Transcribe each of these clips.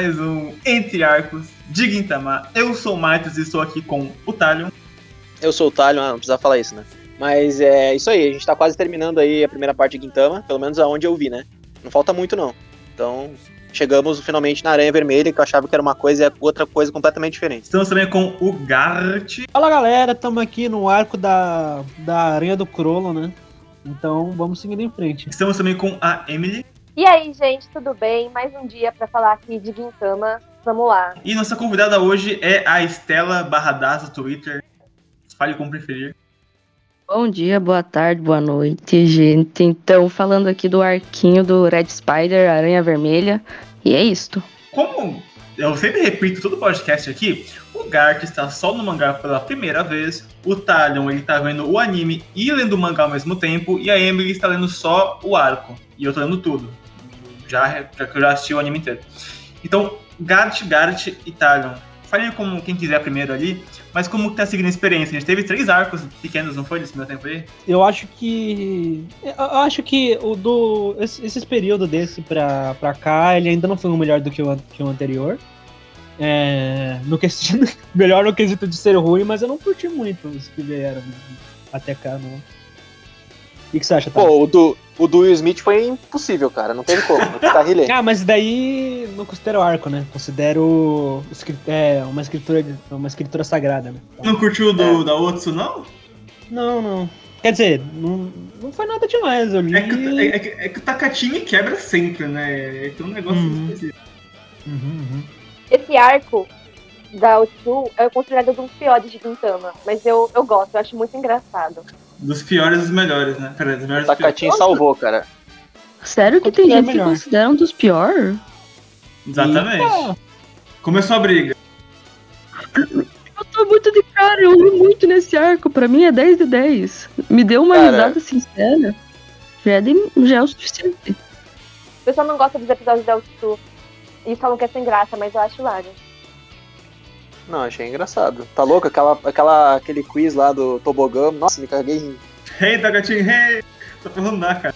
mais um Entre Arcos de Gintama. Eu sou o Matos e estou aqui com o Talion. Eu sou o Talion, ah, não precisa falar isso, né? Mas é isso aí, a gente tá quase terminando aí a primeira parte de Gintama, pelo menos aonde eu vi, né? Não falta muito não. Então, chegamos finalmente na Aranha Vermelha, que eu achava que era uma coisa e é outra coisa completamente diferente. Estamos também com o Gart. Fala galera, estamos aqui no arco da, da Aranha do Crollo, né? Então vamos seguindo em frente. Estamos também com a Emily. E aí, gente, tudo bem? Mais um dia para falar aqui de Gintama. Vamos lá. E nossa convidada hoje é a Estela Barradas do Twitter. Fale como preferir. Bom dia, boa tarde, boa noite, gente. Então, falando aqui do arquinho do Red Spider, Aranha Vermelha, e é isto. Como eu sempre repito todo podcast aqui, o Gart está só no mangá pela primeira vez, o Talion ele tá vendo o anime e lendo o mangá ao mesmo tempo, e a Emily está lendo só o arco, e eu tô lendo tudo, já, já que eu já assisti o anime inteiro. Então, Gart, Gart e Talion, falem como quem quiser primeiro ali, mas como que tá seguindo a experiência? A gente teve três arcos pequenos, não foi, nesse meu tempo aí? Eu acho que. Eu acho que o do. Esses períodos desse pra, pra cá, ele ainda não foi um melhor do que o, que o anterior. É, no quesito, melhor no quesito de ser ruim, mas eu não curti muito os que vieram até cá, não. O que, que você acha, tá? Pô, o do, o do Will Smith foi impossível, cara. Não teve como. Tá ah, mas daí não considero arco, né? Considero é, uma escritura uma escritura sagrada, né? Não curtiu o do, é. da Otsu, não? Não, não. Quer dizer, não, não foi nada demais. Eu li... é, que, é, é, que, é que o Takatini quebra sempre, né? É que é um negócio uhum. específico. Uhum, uhum. Esse arco da Otsu é considerado um dos piores de Gintama, mas eu, eu gosto, eu acho muito engraçado. Dos piores dos melhores, né? Pera, dos melhores o Tacatinho salvou, cara. Sério que tem gente melhor. que considera um dos piores? Exatamente. Eita. Começou a briga. Eu tô muito de cara, eu ri muito nesse arco. Pra mim é 10 de 10. Me deu uma cara. risada sincera. Já é, de, já é o suficiente. O pessoal não gosta dos episódios da Otsu. E falam que é sem graça, mas eu acho hilário. Não, achei engraçado. Tá louco? Aquela, aquela, aquele quiz lá do tobogã. Nossa, me caguei em. Hey, gatinho, hey! Tô falando nada, cara.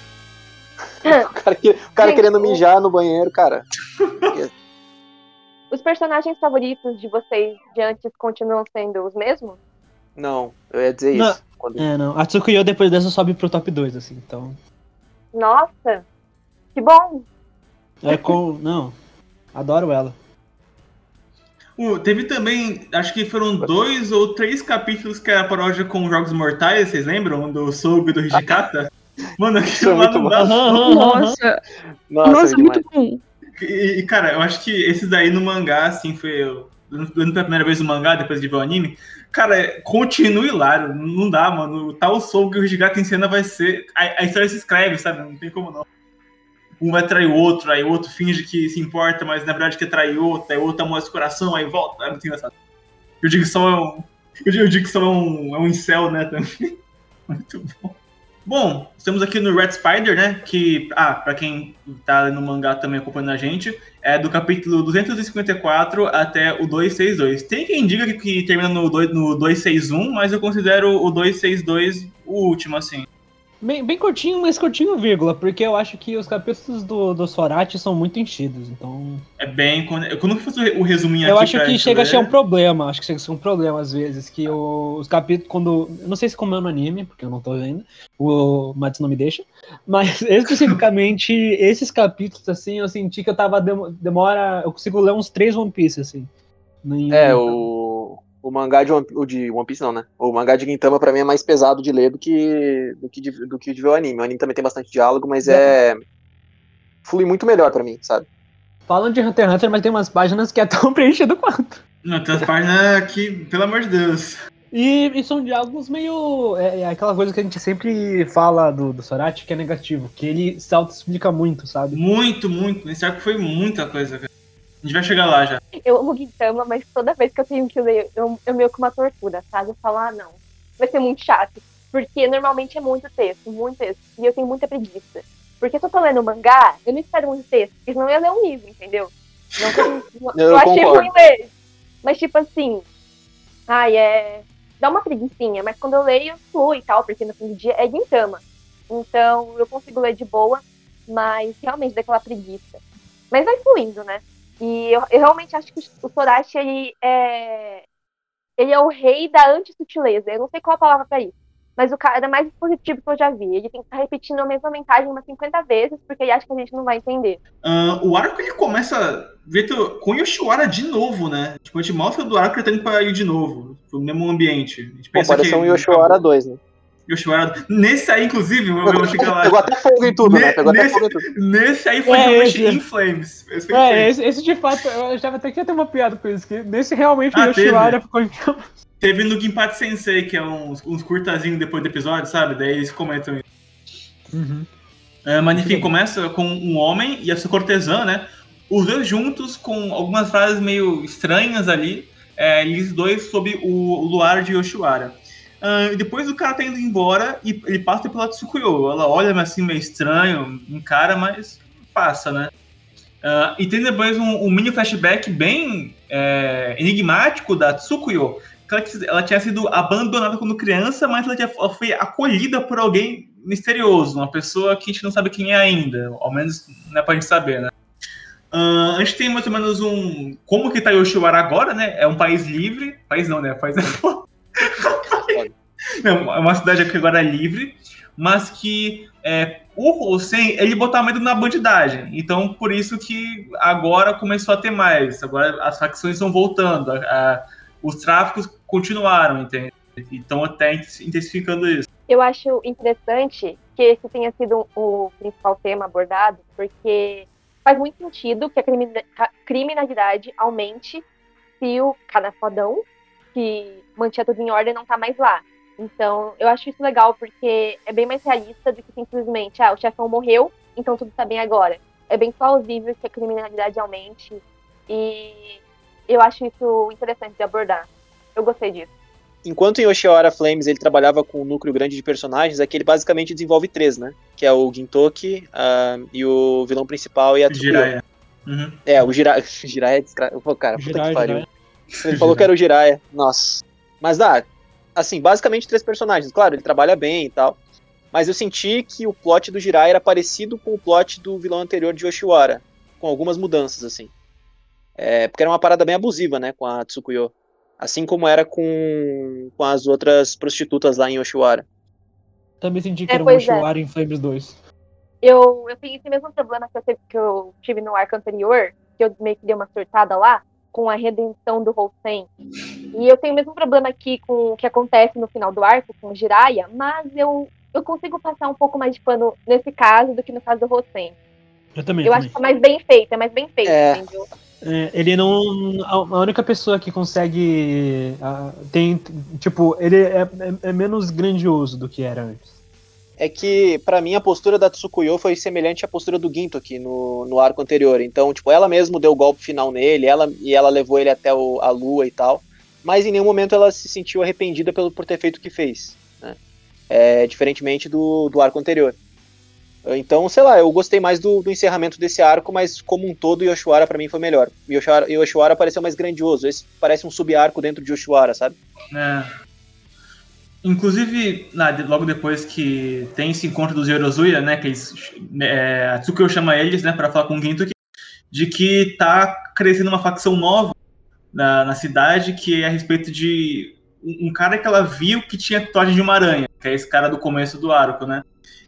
o cara, o cara Gente, querendo mijar no banheiro, cara. Os personagens favoritos de vocês de antes continuam sendo os mesmos? Não, eu ia dizer não. isso. Quando... É, não. A Tsukuyo depois dessa sobe pro top 2, assim, então. Nossa! Que bom! É com. Não. Adoro ela. Uh, teve também, acho que foram dois ou três capítulos que era paródia com Jogos Mortais, vocês lembram? Do Soul e do Hijikata? Mano, aquilo lá não dá. Nossa! Nossa, Nossa muito bom. E, e, cara, eu acho que esses daí no mangá, assim, foi. Eu, pela primeira vez no mangá, depois de ver o anime. Cara, continua hilário. Não dá, mano. O tal Soul que o Hijikata em cena vai ser. A, a história se escreve, sabe? Não tem como não um vai trair o outro, aí o outro finge que se importa, mas na verdade quer trair outro, aí o outro amostra o coração, aí volta. É muito engraçado. Eu digo que só é um. Eu digo que só é um, é um incel, né, também. Muito bom. Bom, estamos aqui no Red Spider, né? Que, ah, pra quem tá no mangá também acompanhando a gente, é do capítulo 254 até o 262. Tem quem diga que, que termina no, 2, no 261, mas eu considero o 262 o último, assim. Bem, bem curtinho, mas curtinho, vírgula, porque eu acho que os capítulos do, do Sorati são muito enchidos, então... É bem... Quando, quando eu faço o resuminho eu aqui... Eu acho que chega a ser um problema, acho que chega a ser um problema às vezes, que o, os capítulos, quando... Eu não sei se como é no anime, porque eu não tô vendo, o Mats não me deixa, mas especificamente esses capítulos, assim, eu senti que eu tava... Demora... Eu consigo ler uns três One Piece, assim. É, o o mangá de One, o de One Piece não, né? O mangá de Gintama pra mim é mais pesado de ler do que do que de, do que de ver o anime. O anime também tem bastante diálogo, mas é, é flui muito melhor para mim, sabe? Falam de Hunter x Hunter, mas tem umas páginas que é tão preenchido quanto. Não, tem umas páginas que, pelo amor de Deus. E, e são diálogos meio. É, é, aquela coisa que a gente sempre fala do, do Sorati, que é negativo, que ele se auto-explica muito, sabe? Muito, muito. Nesse arco foi muita coisa, cara. A gente vai chegar lá já. Eu amo Gintama, mas toda vez que eu tenho que ler, eu, eu meio que uma tortura, sabe? Eu falo, ah, não, vai ser muito chato. Porque normalmente é muito texto, muito texto. E eu tenho muita preguiça. Porque se eu tô lendo mangá, eu não espero muito texto, porque senão eu ia ler um livro, entendeu? Não, eu, eu achei ruim ler. Mas, tipo assim, ai, é. Dá uma preguiçinha, mas quando eu leio, flui e tal, porque no fim do dia é Gintama. Então, eu consigo ler de boa, mas realmente dá aquela preguiça. Mas vai fluindo, né? E eu, eu realmente acho que o Sorachi, ele é, ele é o rei da anti-sutileza. Eu não sei qual a palavra para isso. Mas o cara é mais positivo que eu já vi. Ele tem que estar repetindo a mesma mensagem umas 50 vezes, porque ele acha que a gente não vai entender. Uh, o arco ele começa Vitor, com Yoshiwara de novo, né? Tipo, a gente mostra do arco ele tá indo pra ir de novo, no mesmo ambiente. A gente Pô, parece que, um Yoshiwara 2, né? Yoshiwara. Nesse aí, inclusive, eu vou chegar lá. Pegou até fogo em tudo, ne né? Pegou nesse, até fogo em tudo. Nesse aí foi é, realmente esse, in flames. Esse é, esse, esse, de fato, eu achava até que ia ter uma piada com isso. Que nesse realmente ah, o Yoshiwara ficou em Teve no Ginpachi Sensei, que é uns, uns curtazinhos depois do episódio, sabe? Daí eles comentam isso. Uhum. É, mas enfim, começa com um homem e a sua cortesã, né? Os dois juntos, com algumas frases meio estranhas ali, é, eles dois sob o luar de Yoshiwara. Uh, e depois o cara tá indo embora e ele passa pela Tsukuyo. Ela olha assim meio estranho, encara, mas passa, né? Uh, e tem depois um, um mini flashback bem é, enigmático da Tsukuyo, ela, ela tinha sido abandonada quando criança, mas ela, tinha, ela, foi acolhida por alguém misterioso, uma pessoa que a gente não sabe quem é ainda, ao menos não é pra gente saber, né? Uh, a gente tem mais ou menos um. Como que tá Yoshiwara agora, né? É um país livre. País não, né? País. não, é uma cidade que agora é livre, mas que é, o Hossein, ele botava medo na bandidagem. Então, por isso que agora começou a ter mais. Agora as facções estão voltando. A, a, os tráficos continuaram, entende? Então até intensificando isso. Eu acho interessante que esse tenha sido o principal tema abordado, porque faz muito sentido que a criminalidade aumente se o canafodão, que mantinha tudo em ordem, não está mais lá. Então, eu acho isso legal, porque é bem mais realista do que simplesmente, ah, o chefão morreu, então tudo está bem agora. É bem plausível que a criminalidade aumente e eu acho isso interessante de abordar. Eu gostei disso. Enquanto em Oshiwara Flames ele trabalhava com um núcleo grande de personagens, aqui ele basicamente desenvolve três, né? Que é o Gintoki uh, e o vilão principal e a. Jiraiya. Uhum. É, o Jiraiya. Jiraiya é descra... Pô, cara, puta Jiraiya, que pariu. Jiraiya. Ele falou que era o Jiraiya. Nossa. Mas dá, assim, basicamente três personagens. Claro, ele trabalha bem e tal. Mas eu senti que o plot do Jiraiya era parecido com o plot do vilão anterior de Oshiwara. Com algumas mudanças, assim. É, porque era uma parada bem abusiva, né, com a Tsukuyo. Assim como era com, com as outras prostitutas lá em Oshiwara. Também senti que é, era um é. Oshiwara é. em Flames 2. Eu, eu tenho esse mesmo problema que eu, que eu tive no arco anterior, que eu meio que dei uma surtada lá, com a redenção do Holsen. E eu tenho o mesmo problema aqui com o que acontece no final do arco, com o Jiraiya, mas eu, eu consigo passar um pouco mais de pano nesse caso do que no caso do Holsen. Eu também. Eu também. acho que é mais bem feito, é mais bem feito, é. entendeu? É, ele não. A única pessoa que consegue. tem. Tipo, ele é, é, é, menos grandioso do que era antes. É que, para mim, a postura da Tsukuyo foi semelhante à postura do Ginto aqui no, no arco anterior. Então, tipo, ela mesmo deu o golpe final nele, ela, e ela levou ele até o, a lua e tal. Mas em nenhum momento ela se sentiu arrependida pelo, por ter feito o que fez. Né? É, diferentemente do, do arco anterior. Então, sei lá, eu gostei mais do, do encerramento desse arco, mas como um todo, Yoshiwara para mim foi melhor. Yoshiwara, Yoshiwara pareceu mais grandioso. Esse parece um sub-arco dentro de Yoshiwara, sabe? É. Inclusive, logo depois que tem esse encontro dos Yorozuya, né, que eles, é, a Tsukio chama eles, né, para falar com o Ginto, de que tá crescendo uma facção nova na, na cidade, que é a respeito de um, um cara que ela viu que tinha toque de uma aranha, que é esse cara do começo do arco, né?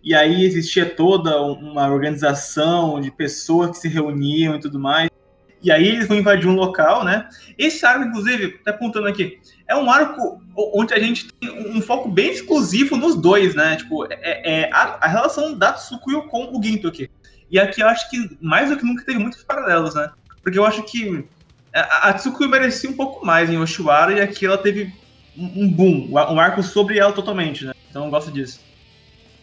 e aí existia toda uma organização de pessoas que se reuniam e tudo mais. E aí eles vão invadir um local, né? Esse arco, inclusive, tá apontando aqui, é um arco onde a gente tem um foco bem exclusivo nos dois, né? Tipo, é, é a, a, relação da Tsukuyo com o Ginto aqui. E aqui eu acho que, mais do que nunca, teve muitos paralelos, né? Porque eu acho que a, a Tsukuyo merecia um pouco mais em Oshiwara e aqui ela teve um boom, um arco sobre ela totalmente, né? Então eu gosto disso.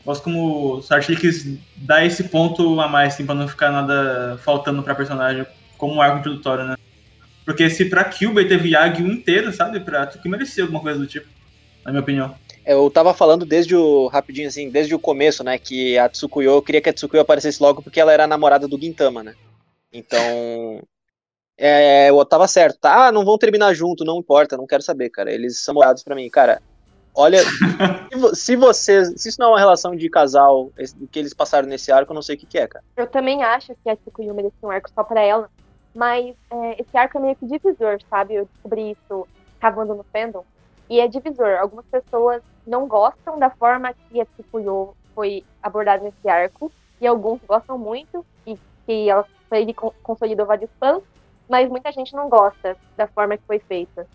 Gosto como o Sartre quis dar esse ponto a mais, assim, pra não ficar nada faltando pra personagem, como um arco introdutório, né? Porque se pra Kyubey teve Yagyu inteiro, sabe? Pra que merecia alguma coisa do tipo, na minha opinião. Eu tava falando desde o. rapidinho assim, desde o começo, né? Que a Tsukuyo, eu queria que a Tsukuyo aparecesse logo porque ela era a namorada do Gintama, né? Então. É, eu tava certo. Tá, ah, não vão terminar junto, não importa, não quero saber, cara. Eles são morados para mim. Cara, Olha, se você. Se isso não é uma relação de casal que eles passaram nesse arco, eu não sei o que, que é, cara. Eu também acho que a Tsukuyo merecia um arco só pra ela. Mas é, esse arco é meio que divisor, sabe? Eu descobri isso cavando no fandom. E é divisor. Algumas pessoas não gostam da forma que a Tsukuyo foi abordada nesse arco. E alguns gostam muito. E que ela ele consolidou vários fãs. Mas muita gente não gosta da forma que foi feita.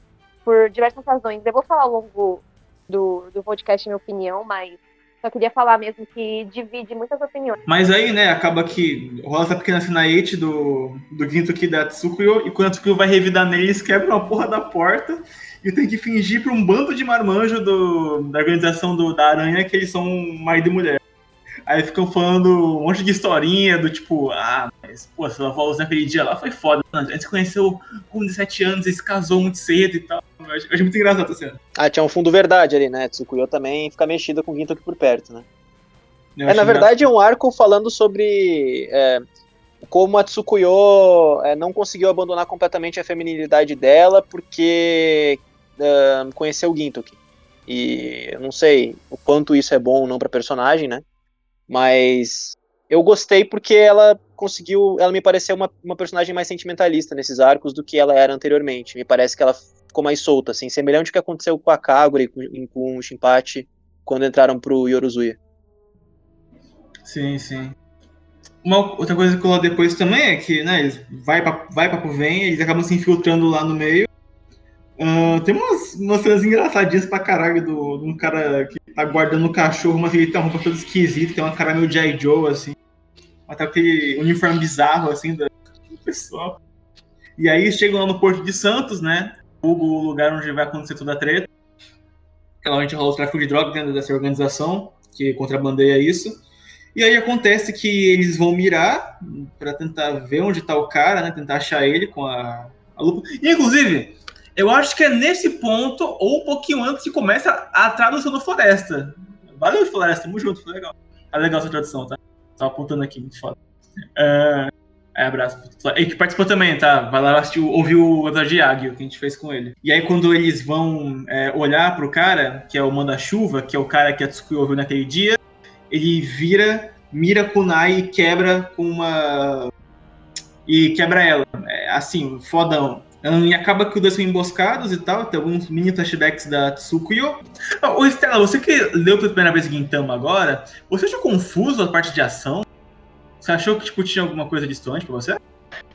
Por diversas razões. Eu vou falar ao longo do, do podcast minha opinião, mas só queria falar mesmo que divide muitas opiniões. Mas aí, né, acaba que rola essa pequena sinaiete do, do Ginto aqui da Tsukuyo, e quando a Tsukuyo vai revidar nele, eles quebram a porra da porta e tem que fingir pra um bando de marmanjo do, da organização do, da aranha que eles são marido e mulher. Aí ficam falando um monte de historinha do tipo, ah, mas, pô, sua avó naquele dia lá foi foda. A gente se conheceu com 17 anos e se casou muito cedo e tal. Eu acho, muito engraçado essa cena. Ah, tinha um fundo verdade ali, né? Tsukuyo também fica mexida com o Ginto aqui por perto, né? Eu é, na verdade, é um arco falando sobre é, como a Tsukuyo é, não conseguiu abandonar completamente a feminilidade dela porque é, conheceu o Gintoki. E eu não sei o quanto isso é bom ou não pra personagem, né? Mas eu gostei porque ela conseguiu. Ela me pareceu uma, uma personagem mais sentimentalista nesses arcos do que ela era anteriormente. Me parece que ela ficou mais solta, assim, semelhante ao que aconteceu com a Kagura e com, com o Shinpachi quando entraram pro Yorozuya. Sim, sim. Uma outra coisa que rolou depois também é que, né, eles vai pra, vai pra vem, eles acabam se infiltrando lá no meio. Uh, tem umas, umas cenas engraçadinhas pra caralho do, de um cara que tá guardando o cachorro, mas ele tem uma roupa toda esquisita, tem uma cara meio J. Joe, assim. Até aquele uniforme bizarro, assim, do, pessoal. E aí chegam lá no Porto de Santos, né? O lugar onde vai acontecer toda a treta. Que rola o tráfico de drogas dentro dessa organização, que contrabandeia isso. E aí acontece que eles vão mirar para tentar ver onde tá o cara, né? Tentar achar ele com a, a lupa. E, inclusive, eu acho que é nesse ponto, ou um pouquinho antes, que começa a tradução do Floresta. Valeu, Floresta, tamo junto, foi legal. Tá legal essa tradução, tá? Tava apontando aqui, muito foda. É, é abraço. E que participou também, tá? Vai lá assistir, ouvir o episódio de Águio que a gente fez com ele. E aí, quando eles vão é, olhar pro cara, que é o Manda-Chuva, que é o cara que a Tsukuyo ouviu naquele dia, ele vira, mira kunai e quebra com uma. E quebra ela. É, assim, fodão. E acaba que os dois são emboscados e tal, tem alguns mini flashbacks da Tsukuyo. Ô Estela, você que leu pela primeira vez Gintama agora, você achou confuso a parte de ação? Você achou que tipo, tinha alguma coisa distante pra você?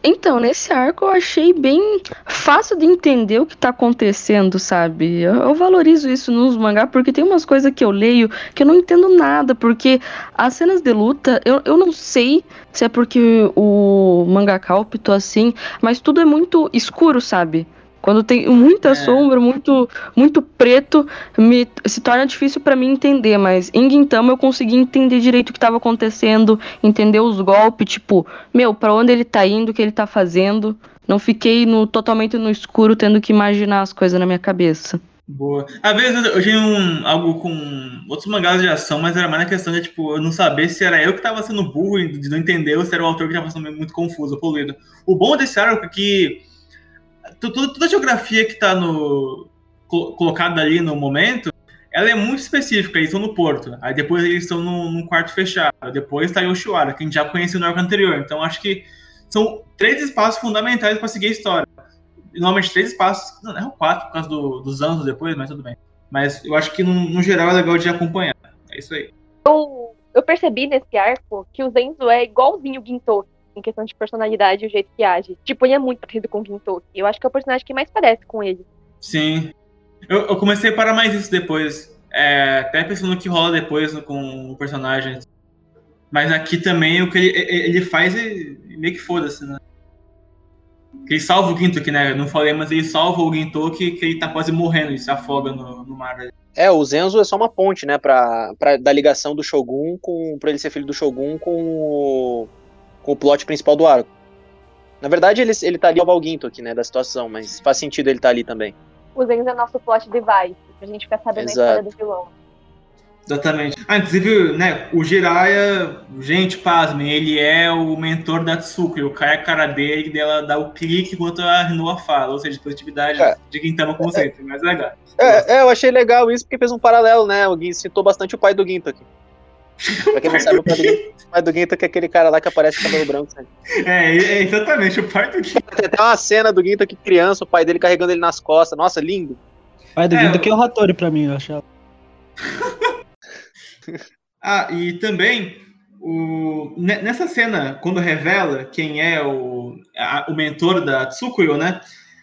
Então, nesse arco eu achei bem fácil de entender o que tá acontecendo, sabe? Eu, eu, valorizo isso nos mangá porque tem umas coisas que eu leio que eu não entendo nada, porque as cenas de luta, eu, eu não sei se é porque o mangaka optou assim, mas tudo é muito escuro, sabe? Quando tem muita é. sombra, muito muito preto, me, se torna difícil para mim entender, mas em Gintama eu consegui entender direito o que estava acontecendo, entender os golpes, tipo, meu, para onde ele tá indo, o que ele tá fazendo. Não fiquei no, totalmente no escuro tendo que imaginar as coisas na minha cabeça. Boa. Às vezes eu tinha um, algo com outros mangás de ação, mas era mais na questão de, tipo, eu não saber se era eu que tava sendo burro de não entender ou se era o autor que tava sendo muito confuso, poluído. O bom desse arco é que toda, toda a geografia que está no, colocada ali no momento, ela é muito específica. Eles estão no porto, aí depois eles estão num, num quarto fechado, depois está Yoshiwara, que a gente já conheceu no arco anterior. Então acho que são três espaços fundamentais para seguir a história. Normalmente três espaços, não, é quatro por causa do, dos anos depois, mas tudo bem. Mas eu acho que no, no geral é legal de acompanhar. É isso aí. Eu, eu percebi nesse arco que o Zenzo é igualzinho o Gintoki em questão de personalidade e o jeito que age. Tipo, ele é muito parecido com o Gintoki. Eu acho que é o personagem que mais parece com ele. Sim. Eu, eu comecei a parar mais isso depois. É, até pensando no que rola depois com o personagem. Mas aqui também o que ele, ele faz é meio que foda-se, né? Ele salva o Gintoki, né? não falei, mas ele salva o Gintoki que ele tá quase morrendo, ele se afoga no, no mar. É, o Zenzo é só uma ponte, né? Pra, pra, da ligação do Shogun com. pra ele ser filho do Shogun com o com o plot principal do arco. Na verdade, ele, ele tá ali ao Valguinto aqui, né, da situação, mas faz sentido ele estar tá ali também. O Zenzo é nosso plot device, pra gente ficar sabendo Exato. a história do vilão. Exatamente. Ah, inclusive, né, o Jiraiya, gente, pasmem, ele é o mentor da Tsukuri, o cara é a cara dele, dela dá o clique enquanto a Rinoa fala, ou seja, positividade é. de Gintama como sempre, mas é legal. É, é, eu achei legal isso porque fez um paralelo, né, o Gin citou bastante o pai do Ginto aqui. Pra quem não sabe, o o do Ginto é aquele cara lá que aparece com cabelo branco. Né? É, é, exatamente, o pai do Ginto. Tem até uma cena do Ginto aqui criança, o pai dele carregando ele nas costas. Nossa, lindo. Pai do É, eu- que é o Hattori pra mim, eu achava. Ah, e também, o, ne- nessa cena, quando revela quem é o, a- o mentor da Tsukuyo, né?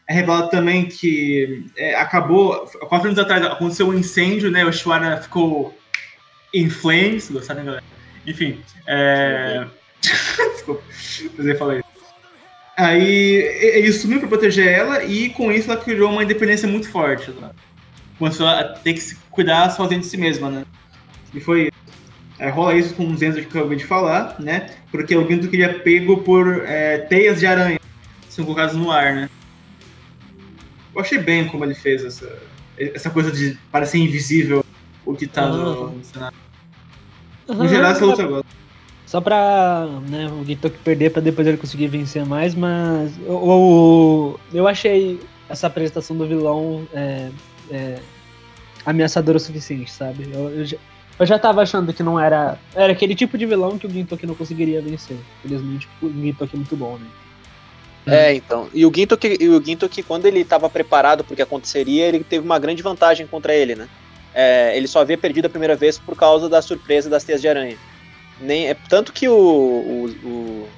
É revelado também que é, acabou, quatro anos atrás, aconteceu um incêndio, né? O Shwara ficou in flames, gostaram, galera? Enfim, é... Desculpa, eu falei. Aí e- ele sumiu para proteger ela e com isso ela criou uma independência muito forte. Né? Começou a ter que se cuidar sozinha de si mesma, né? E foi isso. É, rola isso com os Enzo que eu acabei de falar, né? Porque o Ginto queria pego por é, teias de aranha, são colocadas no ar, né? Eu achei bem como ele fez essa, essa coisa de parecer invisível o que tá no, no cenário. No geral, essa luta eu gosto. Só pra né, o Gintoki perder pra depois ele conseguir vencer mais, mas o, o- eu achei essa apresentação do vilão é, é, ameaçadora o suficiente, sabe? Eu, eu já, eu já tava achando que não era. Era aquele tipo de vilão que o Gintoki não conseguiria vencer. Felizmente, o Gintoki é muito bom, né? É, então. E o Ginto que, e o Ginto que quando ele estava preparado pro que aconteceria, ele teve uma grande vantagem contra ele, né? É, ele só havia perdido a primeira vez por causa da surpresa das teias de aranha. Nem, é, tanto que o, o, o-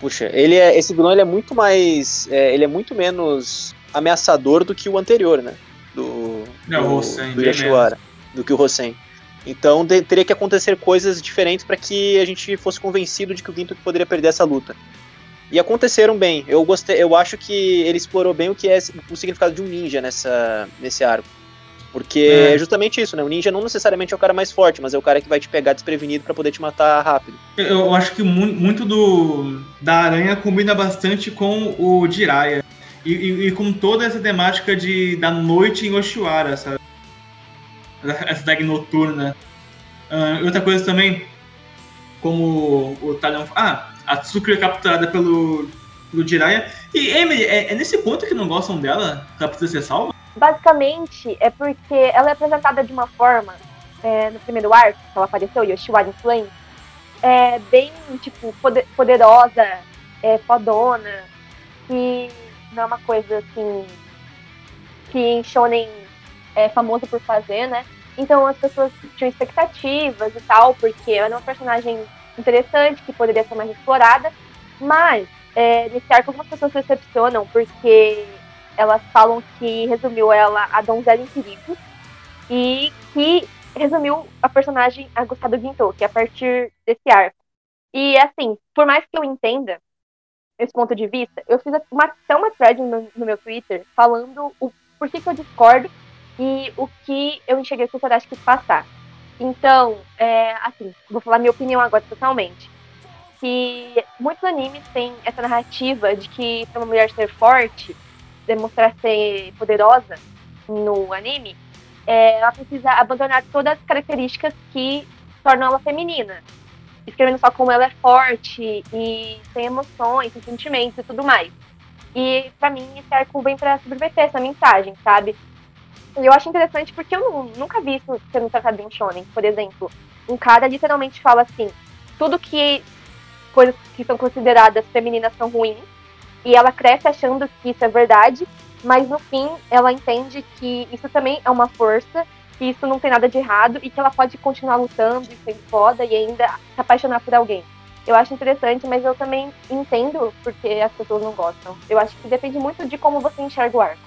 Puxa, ele é, esse vilão ele é muito mais. é, ele é muito menos ameaçador do que o anterior, né? Do, É, o do, Hossen, do bem Yashiwara, do que o Hossen. Então de- teria que acontecer coisas diferentes para que a gente fosse convencido de que o Ginto poderia perder essa luta. E aconteceram bem. Eu gostei, eu acho que ele explorou bem o que é o significado de um ninja nessa, nesse arco. Porque É. é. justamente isso, né? O ninja não necessariamente é o cara mais forte, mas é o cara que vai te pegar desprevenido para poder te matar rápido. Eu, acho que mu- muito do da aranha combina bastante com o Jiraiya. E, e- e com toda essa temática de, da noite em Oshiwara, sabe? Essa tag noturna. E outra coisa também, como o Talion. Ah, a Tsukuri é capturada pelo, pelo Jiraiya. E Emily, é, é nesse ponto que não gostam dela? Que ela precisa ser salva? Basicamente, é porque ela é apresentada de uma forma, é, no primeiro arco, que ela apareceu, Yoshiwara in Flames, é bem, tipo, poder- poderosa, é, fodona, que não é uma coisa, assim, que em Shonen é famoso por fazer, né? Então as pessoas tinham expectativas e tal, porque ela é uma personagem interessante, que poderia ser mais explorada, mas é, nesse arco algumas pessoas se decepcionam, porque elas falam que resumiu ela a donzela em perigo e que resumiu a personagem a gostar do Gintoki a partir desse arco. E assim, por mais que eu entenda esse ponto de vista, eu fiz uma, até uma thread no, no meu Twitter falando o porquê que eu discordo e o que eu enxerguei que o Tadashi quis passar. Então, é, assim, vou falar minha opinião agora totalmente. Que muitos animes têm essa narrativa de que para uma mulher ser forte, demonstrar ser poderosa no anime, é, ela precisa abandonar todas as características que tornam ela feminina. Escrevendo só como ela é forte e tem emoções, tem sentimentos e tudo mais. E pra mim esse arco vem pra subverter essa mensagem, sabe? E eu acho interessante porque eu nu- nunca vi isso sendo tratado em um shonen. Por exemplo, um cara literalmente fala assim, tudo que coisas que são consideradas femininas são ruins, e ela cresce achando que isso é verdade, mas no fim ela entende que isso também é uma força, que isso não tem nada de errado e que ela pode continuar lutando e sendo foda e ainda se apaixonar por alguém. Eu acho interessante, mas eu também entendo porque as pessoas não gostam. Eu acho que depende muito de como você enxerga o arco.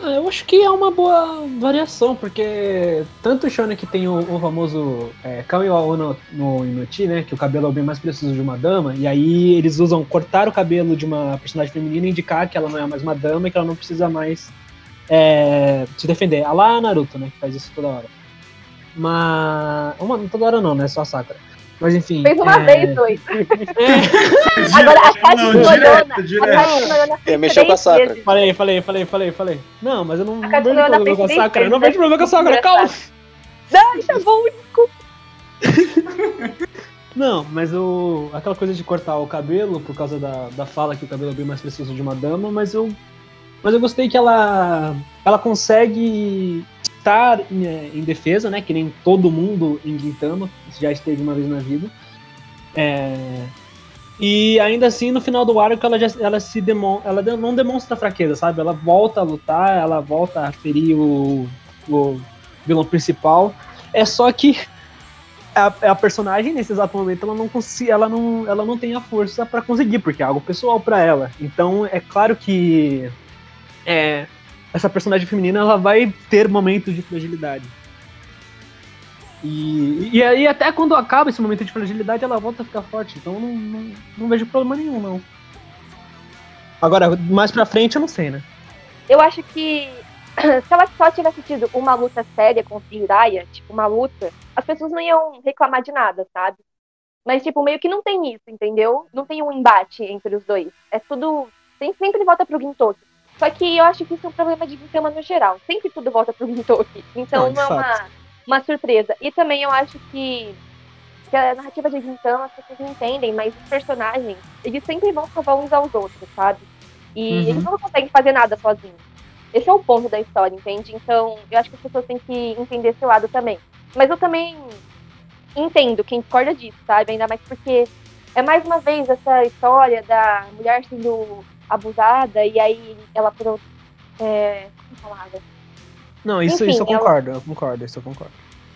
Ah, Eu acho que é uma boa variação, porque tanto o Shonen que tem o, o famoso é, Kamiwa no, no Inuti, né? Que o cabelo é o bem mais preciso de uma dama, e aí eles usam cortar o cabelo de uma personagem feminina e indicar que ela não é mais uma dama e que ela não precisa mais é, se defender. A lá Naruto, né? Que faz isso toda hora. Mas. Uma, toda hora não, né? Só a Sakura. Mas enfim. Fez uma é, vez, dois. é, Agora a Tati Não, Olhona, direto, a direto. Tati Olhona É, mexeu com a Sakura. Falei, falei, falei, falei, falei. Não, mas eu não, não A vejo problema com a fez Sakura. Eu não vejo problema com a Sakura, vezes. calma! Não, tá bom. Não, mas o, aquela coisa de cortar o cabelo por causa da, da fala que o cabelo é bem mais preciso de uma dama, mas eu, mas eu gostei que ela, ela consegue estar em, em defesa, né? Que nem todo mundo em Gintama, já esteve uma vez na vida. É, e ainda assim, no final do arco, ela, já, ela, se ela não demonstra fraqueza, sabe? Ela volta a lutar, ela volta a ferir o, o vilão principal. É só que a, a, personagem, nesse exato momento, ela não, ela não, ela não tem a força para conseguir, porque é algo pessoal para ela. Então, é claro que é, essa personagem feminina ela vai ter momentos de fragilidade. E, e aí, até quando acaba esse momento de fragilidade, ela volta a ficar forte. Então, não, não, não vejo problema nenhum, não. Agora, mais pra frente, eu não sei, né? Eu acho que se ela só tivesse tido uma luta séria com o Jiraiya, tipo, uma luta, as pessoas não iam reclamar de nada, sabe? Mas, tipo, meio que não tem isso, entendeu? Não tem um embate entre os dois. É tudo. Sempre volta pro Gintoki. Só que eu acho que isso é um problema de Gintama no geral. Sempre tudo volta pro Gintoki. Então não, não é uma, uma surpresa. E também eu acho que, que a narrativa de Gintama as pessoas não entendem, mas os personagens, eles sempre vão salvar uns aos outros, sabe? E uhum. eles não conseguem fazer nada sozinhos. Esse é o ponto da história, entende? Então, eu acho que as pessoas têm que entender esse lado também. Mas eu também entendo quem discorda disso, sabe? Ainda mais porque é mais uma vez essa história da mulher sendo abusada e aí ela por é, como falava? Não, isso, Enfim, isso eu concordo, ela... eu concordo, isso eu concordo.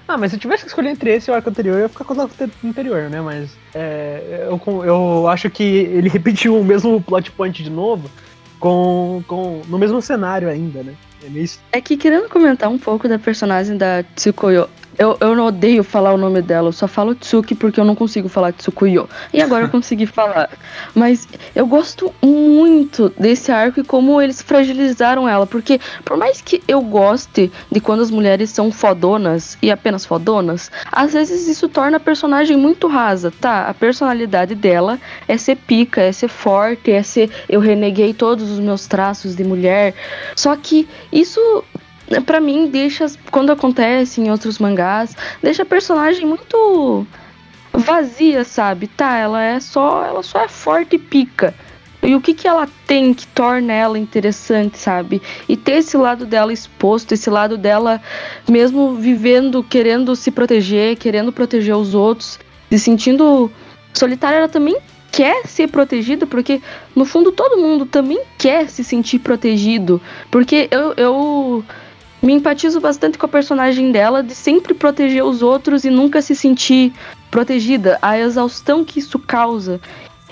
Ah, mas se eu tivesse que escolher entre esse e o arco anterior, eu ia ficar com o arco anterior, né? Mas é, eu, eu acho que ele repetiu o mesmo plot point de novo, com, com no mesmo cenário ainda, né? É, meio... é que querendo comentar um pouco da personagem da Tsukuyo, eu, eu não odeio falar o nome dela, eu só falo Tsuki porque eu não consigo falar Tsukuyo. E agora eu consegui falar. Mas eu gosto muito desse arco e como eles fragilizaram ela. Porque por mais que eu goste de quando as mulheres são fodonas e apenas fodonas, às vezes isso torna a personagem muito rasa, tá? A personalidade dela é ser pica, é ser forte, é ser eu reneguei todos os meus traços de mulher. Só que isso para mim deixa quando acontece em outros mangás, deixa a personagem muito vazia, sabe? Tá, ela é só, ela só é forte e pica. E o que que ela tem que torna ela interessante, sabe? E ter esse lado dela exposto, esse lado dela mesmo vivendo, querendo se proteger, querendo proteger os outros, se sentindo solitária, ela também quer ser protegida, porque no fundo todo mundo também quer se sentir protegido. Porque eu, eu me empatizo bastante com a personagem dela de sempre proteger os outros e nunca se sentir protegida, a exaustão que isso causa.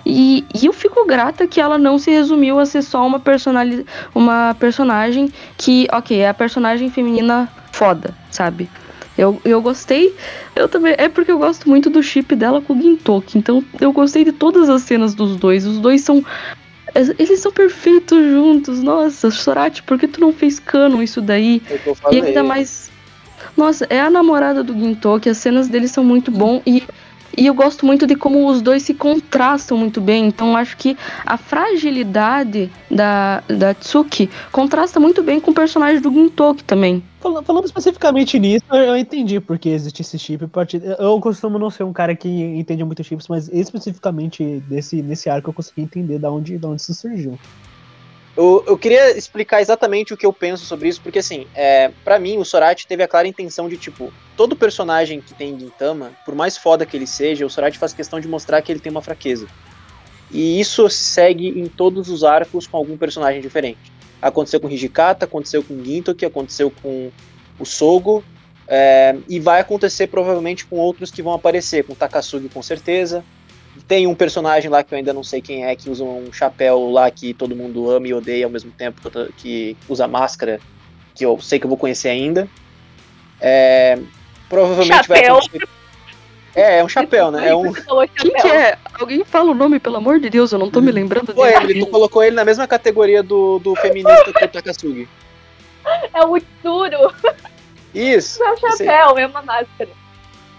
E, e, eu fico grata que ela não se resumiu a ser só uma, personali uma personagem que, ok, é a personagem feminina foda, sabe? Eu, eu gostei. Eu também. É porque eu gosto muito do chip dela com o Gintoki. Então eu gostei de todas as cenas dos dois. Os dois são eles são perfeitos juntos. Nossa, Sorati, por que tu não fez cano isso daí? E ainda mais. Nossa, é a namorada do Gintoki, as cenas deles são muito bom e e eu gosto muito de como os dois se contrastam muito bem. Então acho que a fragilidade da, da Tsuki contrasta muito bem com o personagem do Gintoki também. Falando especificamente nisso, eu entendi porque existe esse chip. Eu costumo não ser um cara que entende muito chips, mas especificamente desse, nesse arco eu consegui entender de onde, de onde isso surgiu. Eu, eu queria explicar exatamente o que eu penso sobre isso, porque assim, é, para mim o Sorati teve a clara intenção de, tipo, todo personagem que tem Gintama, por mais foda que ele seja, o Sorati faz questão de mostrar que ele tem uma fraqueza. E isso segue em todos os arcos com algum personagem diferente. Aconteceu com Hijikata, aconteceu com Gintoki, aconteceu com o Sogo, é, e vai acontecer provavelmente com outros que vão aparecer, com Takasugi com certeza, tem um personagem lá que eu ainda não sei quem é, que usa um chapéu lá que todo mundo ama e odeia ao mesmo tempo, que usa máscara, que eu sei que eu vou conhecer ainda. É, provavelmente chapéu. vai acontecer. É, é um chapéu, né? É um... Quem que é? Alguém fala o nome, pelo amor de Deus, eu não tô me lembrando dele. Ele, tu colocou ele na mesma categoria do, do feminista que o Takasugi. É o Itsuro. Isso. Não é um chapéu, é uma máscara.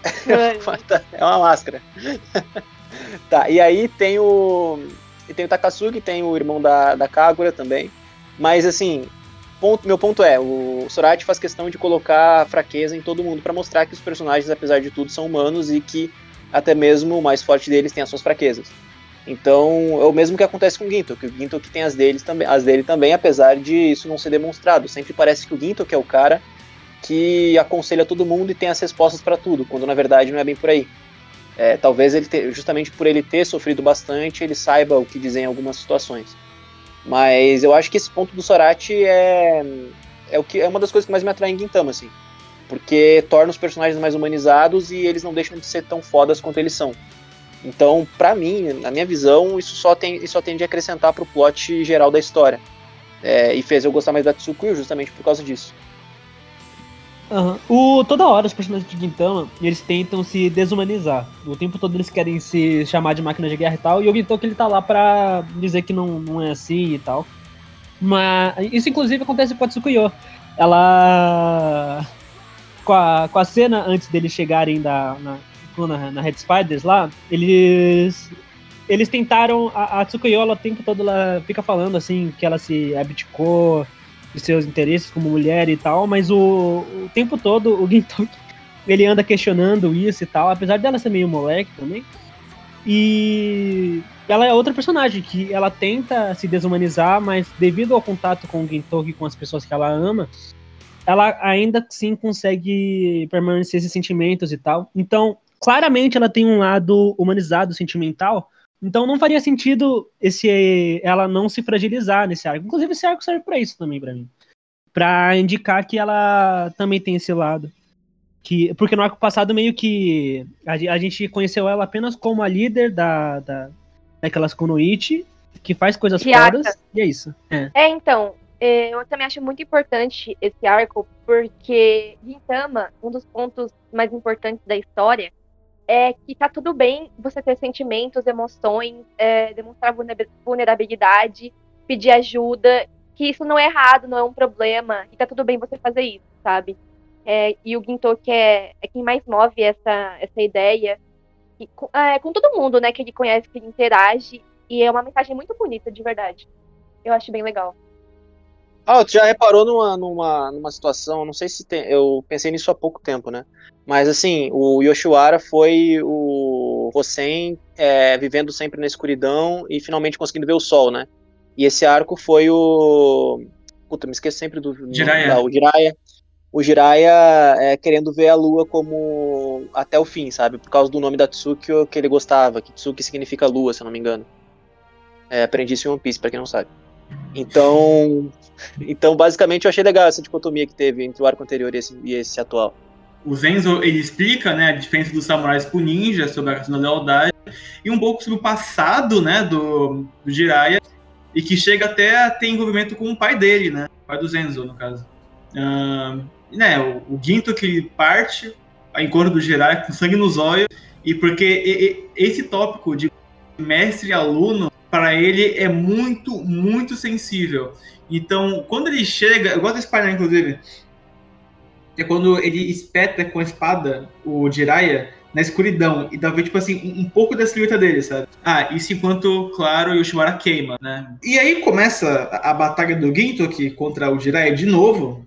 é uma máscara. Tá, e aí tem o. Tem o Takasugi, tem o irmão da, da Kagura também. Mas assim, ponto, meu ponto é, o Sorati faz questão de colocar fraqueza em todo mundo para mostrar que os personagens, apesar de tudo, são humanos e que até mesmo o mais forte deles tem as suas fraquezas. Então, é o mesmo que acontece com o Ginto, que o Ginto que tem as, deles também, as dele também, apesar de isso não ser demonstrado. Sempre parece que o Ginto que é o cara que aconselha todo mundo e tem as respostas para tudo, quando na verdade não é bem por aí. É, talvez ele ter, justamente por ele ter sofrido bastante, ele saiba o que dizer em algumas situações. Mas eu acho que esse ponto do Sorati é, é, o que, é uma das coisas que mais me atrai em Gintama, assim. Porque torna os personagens mais humanizados e eles não deixam de ser tão fodas quanto eles são. Então, para mim, na minha visão, isso só, tem, isso só tende a acrescentar pro plot geral da história. É, e fez eu gostar mais da Tsukuyo justamente por causa disso. Uhum. O, toda hora os personagens de Gintama, eles tentam se desumanizar. O tempo todo eles querem se chamar de máquina de guerra e tal, e o Gintoki ele tá lá pra dizer que não, não é assim e tal. Mas isso inclusive acontece com a Tsukuyo. Ela. Com a, com a cena antes deles chegarem da, na, na, na Red Spiders lá, eles. Eles tentaram. A, a Tsukuyo, ela, o tempo todo ela fica falando assim que ela se abdicou de seus interesses como mulher e tal, mas o, o tempo todo o Gintoki ele anda questionando isso e tal, apesar dela ser meio moleque também. E ela é outra personagem que ela tenta se desumanizar, mas devido ao contato com o Gintoki com as pessoas que ela ama, ela ainda assim consegue permanecer esses sentimentos e tal. Então, claramente ela tem um lado humanizado, sentimental, então não faria sentido esse ela não se fragilizar nesse arco. Inclusive esse arco serve para isso também para mim, para indicar que ela também tem esse lado. Que, porque no arco passado meio que a, a gente conheceu ela apenas como a líder da, da daquelas Kunoichi, que faz coisas fodas, e é isso. É. é, então, é, eu também acho muito importante esse arco, porque Gintama, um dos pontos mais importantes da história, é que tá tudo bem você ter sentimentos, emoções, é, demonstrar vulnerabilidade, pedir ajuda, que isso não é errado, não é um problema, e tá tudo bem você fazer isso, sabe? É, e o Gintoki é, é quem mais move essa, essa ideia, e, com, é, com todo mundo, né, que ele conhece, que ele interage, e é uma mensagem muito bonita, de verdade. Eu acho bem legal. Ah, tu já reparou numa, numa, numa situação, não sei se tem, eu pensei nisso há pouco tempo, né? Mas assim, o Yoshiwara foi o Hosen é, vivendo sempre na escuridão e finalmente conseguindo ver o sol, né? E esse arco foi o. Puta, me esqueço sempre do. Jiraiya. O Jiraiya. O Jiraiya é, querendo ver a lua como. até o fim, sabe? Por causa do nome da Tsukio que ele gostava, que Tsuki significa lua, se eu não me engano. É, aprendi isso em One Piece, pra quem não sabe. Então, então, basicamente, eu achei legal essa dicotomia que teve entre o arco anterior e esse, e esse atual. O Zenzo ele explica né, a diferença dos samurais pro ninja, sobre a questão da lealdade, e um pouco sobre o passado né, do, do Jiraiya, e que chega até a ter envolvimento com o pai dele, né? O pai do Zenzo, no caso. Uh, né, o, o Ginto que parte a encontro do Jiraiya com sangue nos olhos, e porque esse tópico de mestre e aluno para ele é muito, muito sensível. Então, quando ele chega, eu gosto desse painel, inclusive, é quando ele espeta com a espada o Jiraiya na escuridão e dá ver, tipo assim, um, pouco da silhueta dele, sabe? Ah, isso enquanto, claro, o Yoshiwara queima, né? E aí começa a, a batalha do Gintoki contra o Jiraiya de novo,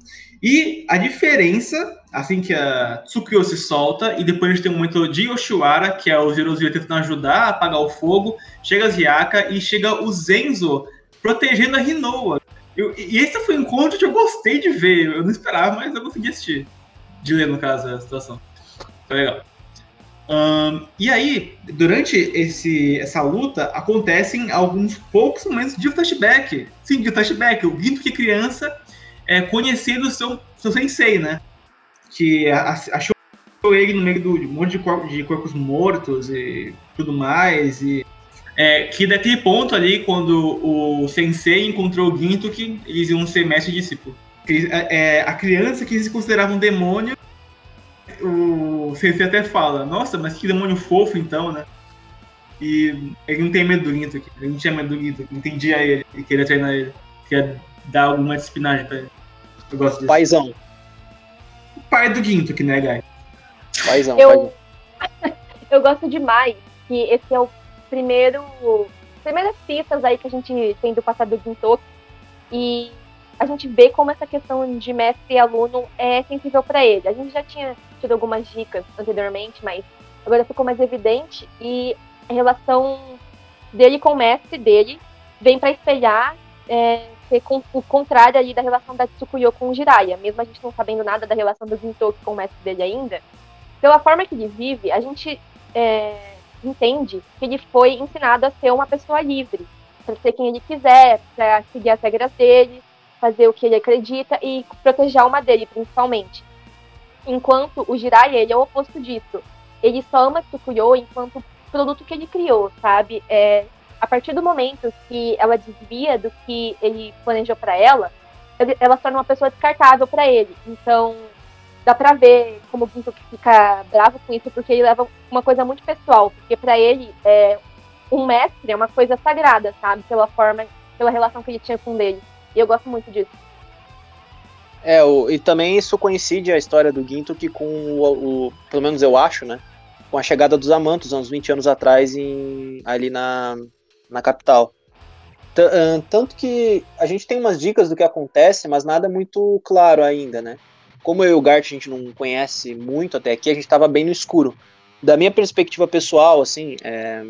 e a diferença, assim que a Tsukio se solta, e depois a gente tem um momento de Yoshiwara, que é o Zerozio tentando ajudar a apagar o fogo, chega a Ziaka e chega o Zenzo protegendo a Rinoa. Eu, e esse foi um encontro que eu gostei de ver, eu não esperava, mas eu consegui assistir. De ler, no caso, a situação. Foi legal. Um, e aí, durante esse, essa luta, acontecem alguns poucos momentos de flashback. Sim, de flashback. O Ginto que criança é, conhecendo o seu, seu sensei, né? Que achou ele no meio do de um monte de, corpos, de corpos mortos e tudo mais. E é, que daquele ponto ali, quando o sensei encontrou o Ginto, que eles iam ser mestre e discípulo. É, a criança que se considerava um demônio, o sensei até fala, nossa, mas que demônio fofo então, né? E ele não tem medo do Ginto aqui, ele não tinha medo do Ginto, entendia ele, e queria treinar ele, queria dar alguma disciplinagem pra ele. Eu gosto disso. Paizão. O pai do Ginto, que né, Guy? Paizão, eu... paizão. eu gosto demais que esse é o primeiro. Primeiras pistas aí que a gente tem do passado do Gintoki. E a gente vê como essa questão de mestre e aluno é sensível para ele. A gente já tinha tido algumas dicas anteriormente, mas agora ficou mais evidente. E a relação dele com o mestre dele vem para espelhar é, ser com, o contrário ali da relação da Tsukuyo com o Jiraiya. Mesmo a gente não sabendo nada da relação do Gintoki com o mestre dele ainda, pela forma que ele vive, a gente é, entende que ele foi ensinado a ser uma pessoa livre, para ser quem ele quiser, para seguir as regras dele, fazer o que ele acredita e proteger a alma dele, principalmente. Enquanto o Jiraiya, ele é o oposto disso. Ele só ama Tsukuyo enquanto produto que ele criou, sabe? É, a partir do momento que ela desvia do que ele planejou para ela, ela se torna uma pessoa descartável para ele. Então, dá pra ver como o Ginto fica bravo com isso, porque ele leva uma coisa muito pessoal. Porque para ele, é, um mestre é uma coisa sagrada, sabe? Pela forma, pela relação que ele tinha com ele. E eu gosto muito disso. É, o, e também isso coincide a história do Ginto que com o, o, pelo menos eu acho, né? Com a chegada dos Amantos, uns 20 anos atrás, em, ali na, na capital. Tanto que a gente tem umas dicas do que acontece, mas nada muito claro ainda, né? Como eu e o Gart a gente não conhece muito até aqui, a gente estava bem no escuro. Da minha perspectiva pessoal, assim, é,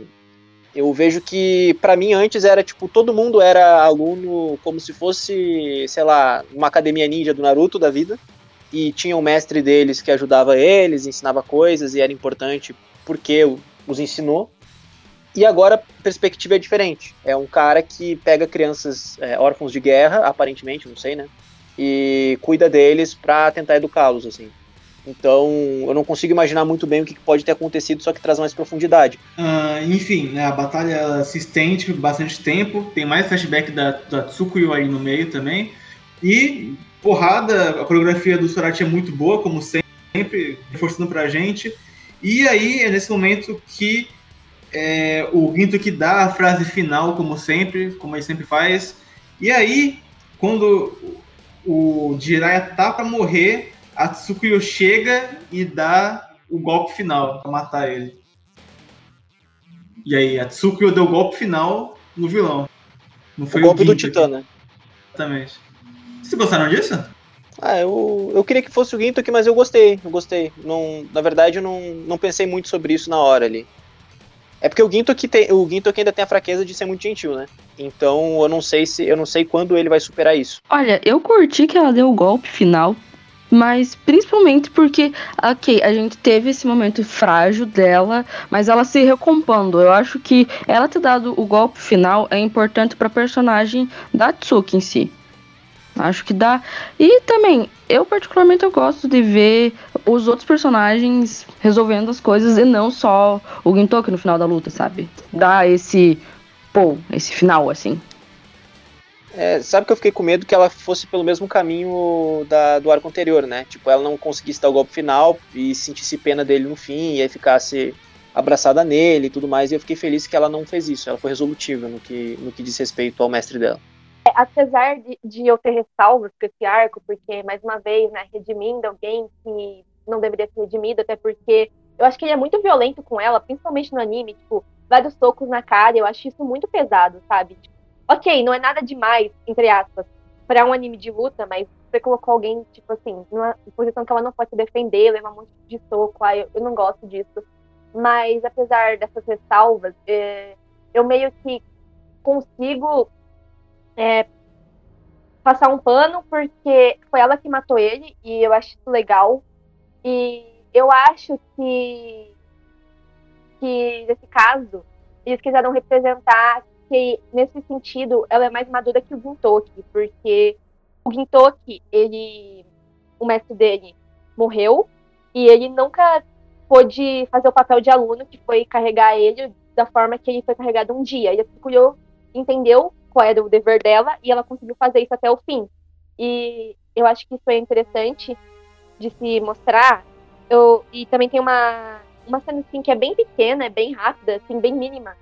eu vejo que para mim antes era tipo todo mundo era aluno como se fosse, sei lá, uma academia ninja do Naruto da vida e tinha um mestre deles que ajudava eles, ensinava coisas e era importante porque os ensinou. E agora a perspectiva é diferente. É um cara que pega crianças é, órfãos de guerra, aparentemente, não sei, né? E cuida deles para tentar educá-los, assim. Então, eu não consigo imaginar muito bem o que pode ter acontecido, só que traz mais profundidade. Uh, enfim, né, a batalha se estende por bastante tempo, tem mais flashback da, da Tsukuyo aí no meio também. E, porrada, a coreografia do Sorati é muito boa, como sempre, reforçando pra gente. E aí, é nesse momento que é, o Ginto que dá a frase final, como sempre, como ele sempre faz. E aí, quando o Jiraiya tá pra morrer, a Tsukuyo chega e dá o golpe final pra matar ele. E aí, a Tsukuyo deu o golpe final no vilão. Não foi o golpe o do Titã, né? Exatamente. Vocês gostaram disso? Ah, eu, eu queria que fosse o Ginto aqui, mas eu gostei, eu gostei. Não, na verdade, eu não, não pensei muito sobre isso na hora ali. É porque o Ginto aqui tem, o ainda tem a fraqueza de ser muito gentil, né? Então eu não sei se eu não sei quando ele vai superar isso. Olha, eu curti que ela deu o golpe final, mas principalmente porque, ok, a gente teve esse momento frágil dela, mas ela se recompondo. Eu acho que ela ter dado o golpe final é importante para personagem da Tsuki em si. Acho que dá. E também, eu particularmente eu gosto de ver os outros personagens resolvendo as coisas e não só o Gintoki no final da luta, sabe? Dá esse, pô, esse final assim. É, sabe que eu fiquei com medo que ela fosse pelo mesmo caminho da, do arco anterior, né? Tipo, ela não conseguisse dar o golpe final e sentisse pena dele no fim e aí ficasse abraçada nele e tudo mais. E eu fiquei feliz que ela não fez isso. Ela foi resolutiva no que, no que diz respeito ao mestre dela. Apesar de, de, eu ter ressalvas com esse arco, porque, mais uma vez, né, redimindo alguém que não deveria ser redimido, até porque eu acho que ele é muito violento com ela, principalmente no anime, tipo, vários socos na cara, eu acho isso muito pesado, sabe? Tipo, ok, não é nada demais, entre aspas, para um anime de luta, mas você colocou alguém, tipo assim, numa posição que ela não pode se defender, levar um monte de soco, aí eu, eu não gosto disso. Mas apesar dessas ressalvas, é, eu meio que consigo é, passar um pano, porque foi ela que matou ele, e eu acho isso legal. E eu acho que, que nesse caso, eles quiseram representar que nesse sentido ela é mais madura que o Gintoki, porque o Gintoki, ele, o mestre dele morreu e ele nunca pôde fazer o papel de aluno que foi carregar ele da forma que ele foi carregado um dia. Ele escolheu, entendeu qual era o dever dela e ela conseguiu fazer isso até o fim. E eu acho que isso é interessante de se mostrar. Eu, e também tem uma, uma cena assim que é bem pequena, é bem rápida, assim, bem mínima,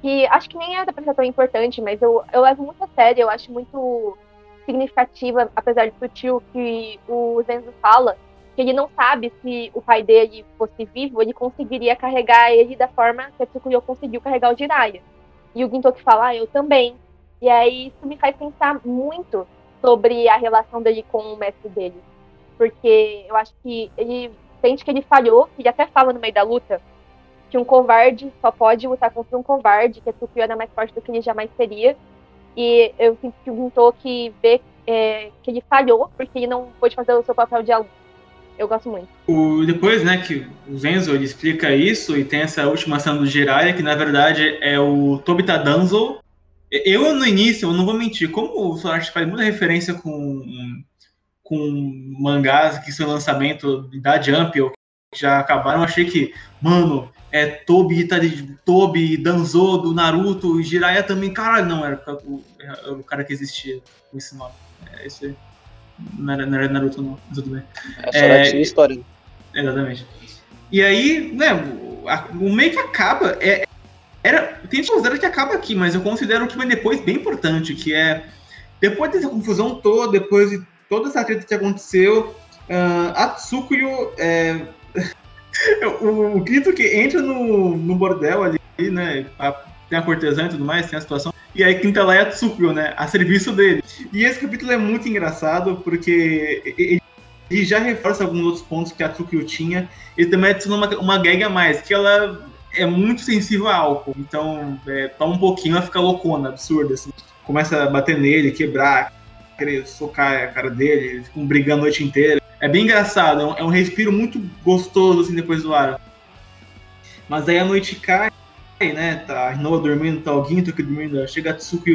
que acho que nem era pra ser tão importante, mas eu, eu levo muito a sério, eu acho muito significativa, apesar de sutil, que o Zenzo fala que ele não sabe se o pai dele fosse vivo, ele conseguiria carregar ele da forma que a Tsukuyo conseguiu carregar o Jiraiya. E o Gintoki fala, ah, eu também. E aí isso me faz pensar muito sobre a relação dele com o mestre dele. Porque eu acho que ele sente que ele falhou, ele até fala no meio da luta, que um covarde só pode lutar contra um covarde, que a Tsukuyo era mais forte do que ele jamais seria. E eu sinto que o Gintoki vê é, que ele falhou porque ele não pôde fazer o seu papel de aluno. Eu gosto muito. O, depois, né, que o Zenzo ele explica isso e tem essa última cena do Jiraiya, que na verdade é o Tobita Danzo. Eu, no início, eu não vou mentir, como o Solar faz muita referência com, com mangás que são lançamento da Jump ou que já acabaram, eu achei que, mano, é Tobi, tá Tobi, Danzo do Naruto, Jiraiya também, caralho, não, era o, era o cara que existia com esse nome. É isso aí. Não era, não era Naruto, não, tudo bem. É só é, história. Exatamente. E aí, né, o, meio que acaba. É, era, tem gente considera que acaba aqui, mas eu considero que vem depois bem importante, que é depois dessa confusão toda, depois de toda essa treta que aconteceu, uh, a Tsukuyo, é, o, o Kito que entra no, no bordel ali, né, a, tem a cortesã e tudo mais, tem a situação, e aí quem tá lá é a Tsukio, né? A serviço dele. E esse capítulo é muito engraçado porque ele já reforça alguns outros pontos que a Tsukio tinha. Ele também adiciona uma, uma gag a mais, que ela é muito sensível a álcool. Então, é, toma um pouquinho, ela fica loucona, absurda, assim. Começa a bater nele, quebrar, querer socar a cara dele, ficam brigando a noite inteira. É bem engraçado, é um, é um respiro muito gostoso, assim, depois do ar. Mas aí a noite cai né? Tá a Rinoa dormindo, tá o Ginto aqui dormindo, chega a Tsuki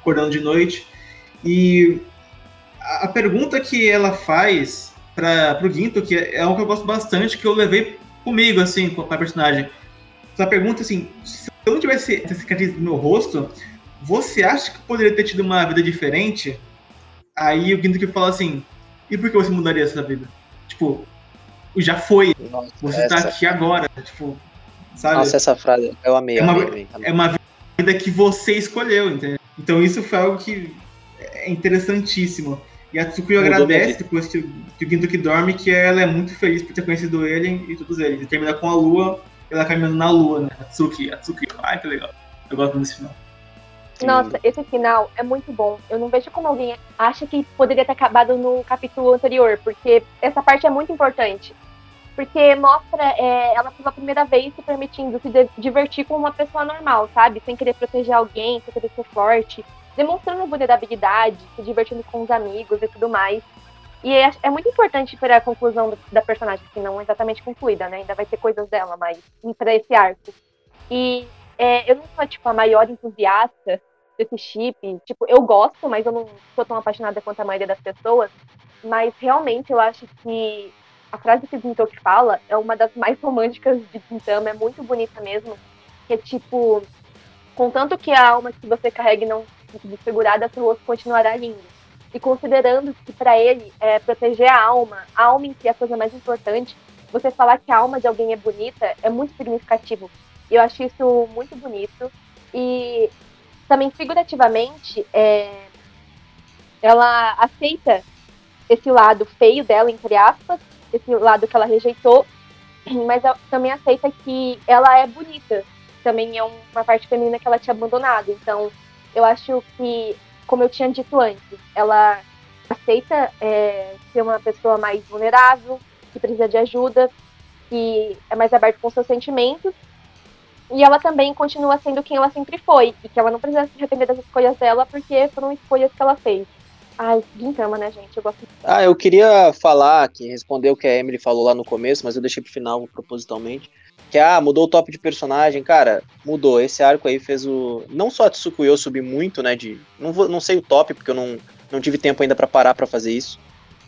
acordando de noite. E a, pergunta que ela faz para pro Ginto, que é, é algo que eu gosto bastante, que eu levei comigo, assim, com a personagem. Ela pergunta assim: se eu não tivesse essa cicatriz no meu rosto, você acha que poderia ter tido uma vida diferente? Aí o Ginto que fala assim: e por que você mudaria essa vida? Tipo, já foi. Nossa, você tá essa... tá aqui agora. Tipo, Sabe? Nossa, essa frase eu amei. É uma, amei, amei. é uma vida que você escolheu, entendeu? Então isso foi algo que é interessantíssimo. E a Tsukuyo agradece depois que, que o Gintoki dorme, que ela é muito feliz por ter conhecido ele e todos eles. E termina com a lua, ela caminhando na lua, né? A Tsuki, a Tsuki. Ai, que legal. Eu gosto desse final. Nossa, esse final é muito bom. Eu não vejo como alguém acha que poderia ter acabado no capítulo anterior, porque essa parte é muito importante porque mostra é, ela pela primeira vez se permitindo se divertir com uma pessoa normal, sabe? Sem querer proteger alguém, sem querer ser forte, demonstrando vulnerabilidade, se divertindo com os amigos e tudo mais. E é, é muito importante para a conclusão da personagem, que não é exatamente concluída, né? Ainda vai ter coisas dela, mas para esse arco. E é, eu não sou, tipo, a maior entusiasta desse chip. Tipo, eu gosto, mas eu não sou tão apaixonada quanto a maioria das pessoas. Mas realmente eu acho que a frase que o Gintoki fala é uma das mais românticas de Gintama, é muito bonita mesmo. Que é tipo, contanto que a alma que você carregue não fique segurada, seu rosto continuará lindo. E considerando que para ele é proteger a alma, a alma em si é a coisa mais importante, você falar que a alma de alguém é bonita é muito significativo. Eu acho isso muito bonito. E também figurativamente, é, ela aceita esse lado feio dela, entre aspas, esse lado que ela rejeitou, mas também aceita que ela é bonita. Também é uma parte feminina que ela tinha abandonado. Então, eu acho que, como eu tinha dito antes, ela aceita é, ser uma pessoa mais vulnerável, que precisa de ajuda, que é mais aberta com seus sentimentos. E ela também continua sendo quem ela sempre foi, e que ela não precisa se arrepender das escolhas dela, porque foram escolhas que ela fez. Ai, Gintama, né, gente? Eu gosto. Ah, eu queria falar que responder o que a Emily falou lá no começo, mas eu deixei pro final propositalmente. Que ah, mudou o top de personagem, cara, mudou. Esse arco aí fez o. Não só a Tsukuyo subir muito, né? De. Não, vou, não sei o top, porque eu não, não tive tempo ainda para parar para fazer isso.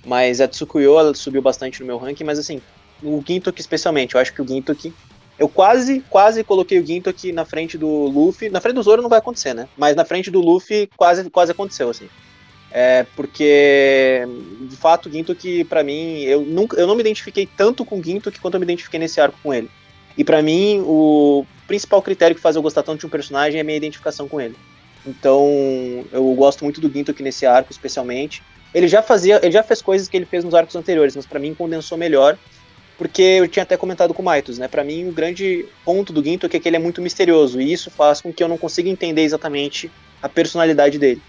Mas a Tsukuyo ela subiu bastante no meu ranking, mas assim, o Gintoki especialmente, eu acho que o Gintoki. Eu quase, quase coloquei o Gintoki na frente do Luffy. Na frente do Zoro não vai acontecer, né? Mas na frente do Luffy quase, quase aconteceu, assim. É, porque, de fato, Gintoki, para mim, eu, nunca, eu não me identifiquei tanto com Gintoki quanto eu me identifiquei nesse arco com ele. E para mim, o principal critério que faz eu gostar tanto de um personagem é a minha identificação com ele. Então, eu gosto muito do Gintoki nesse arco, especialmente. Ele já fazia, ele já fez coisas que ele fez nos arcos anteriores, mas para mim condensou melhor, porque eu tinha até comentado com o Maitos, né? Para mim, o grande ponto do Gintoki é que ele é muito misterioso, e isso faz com que eu não consiga entender exatamente a personalidade dele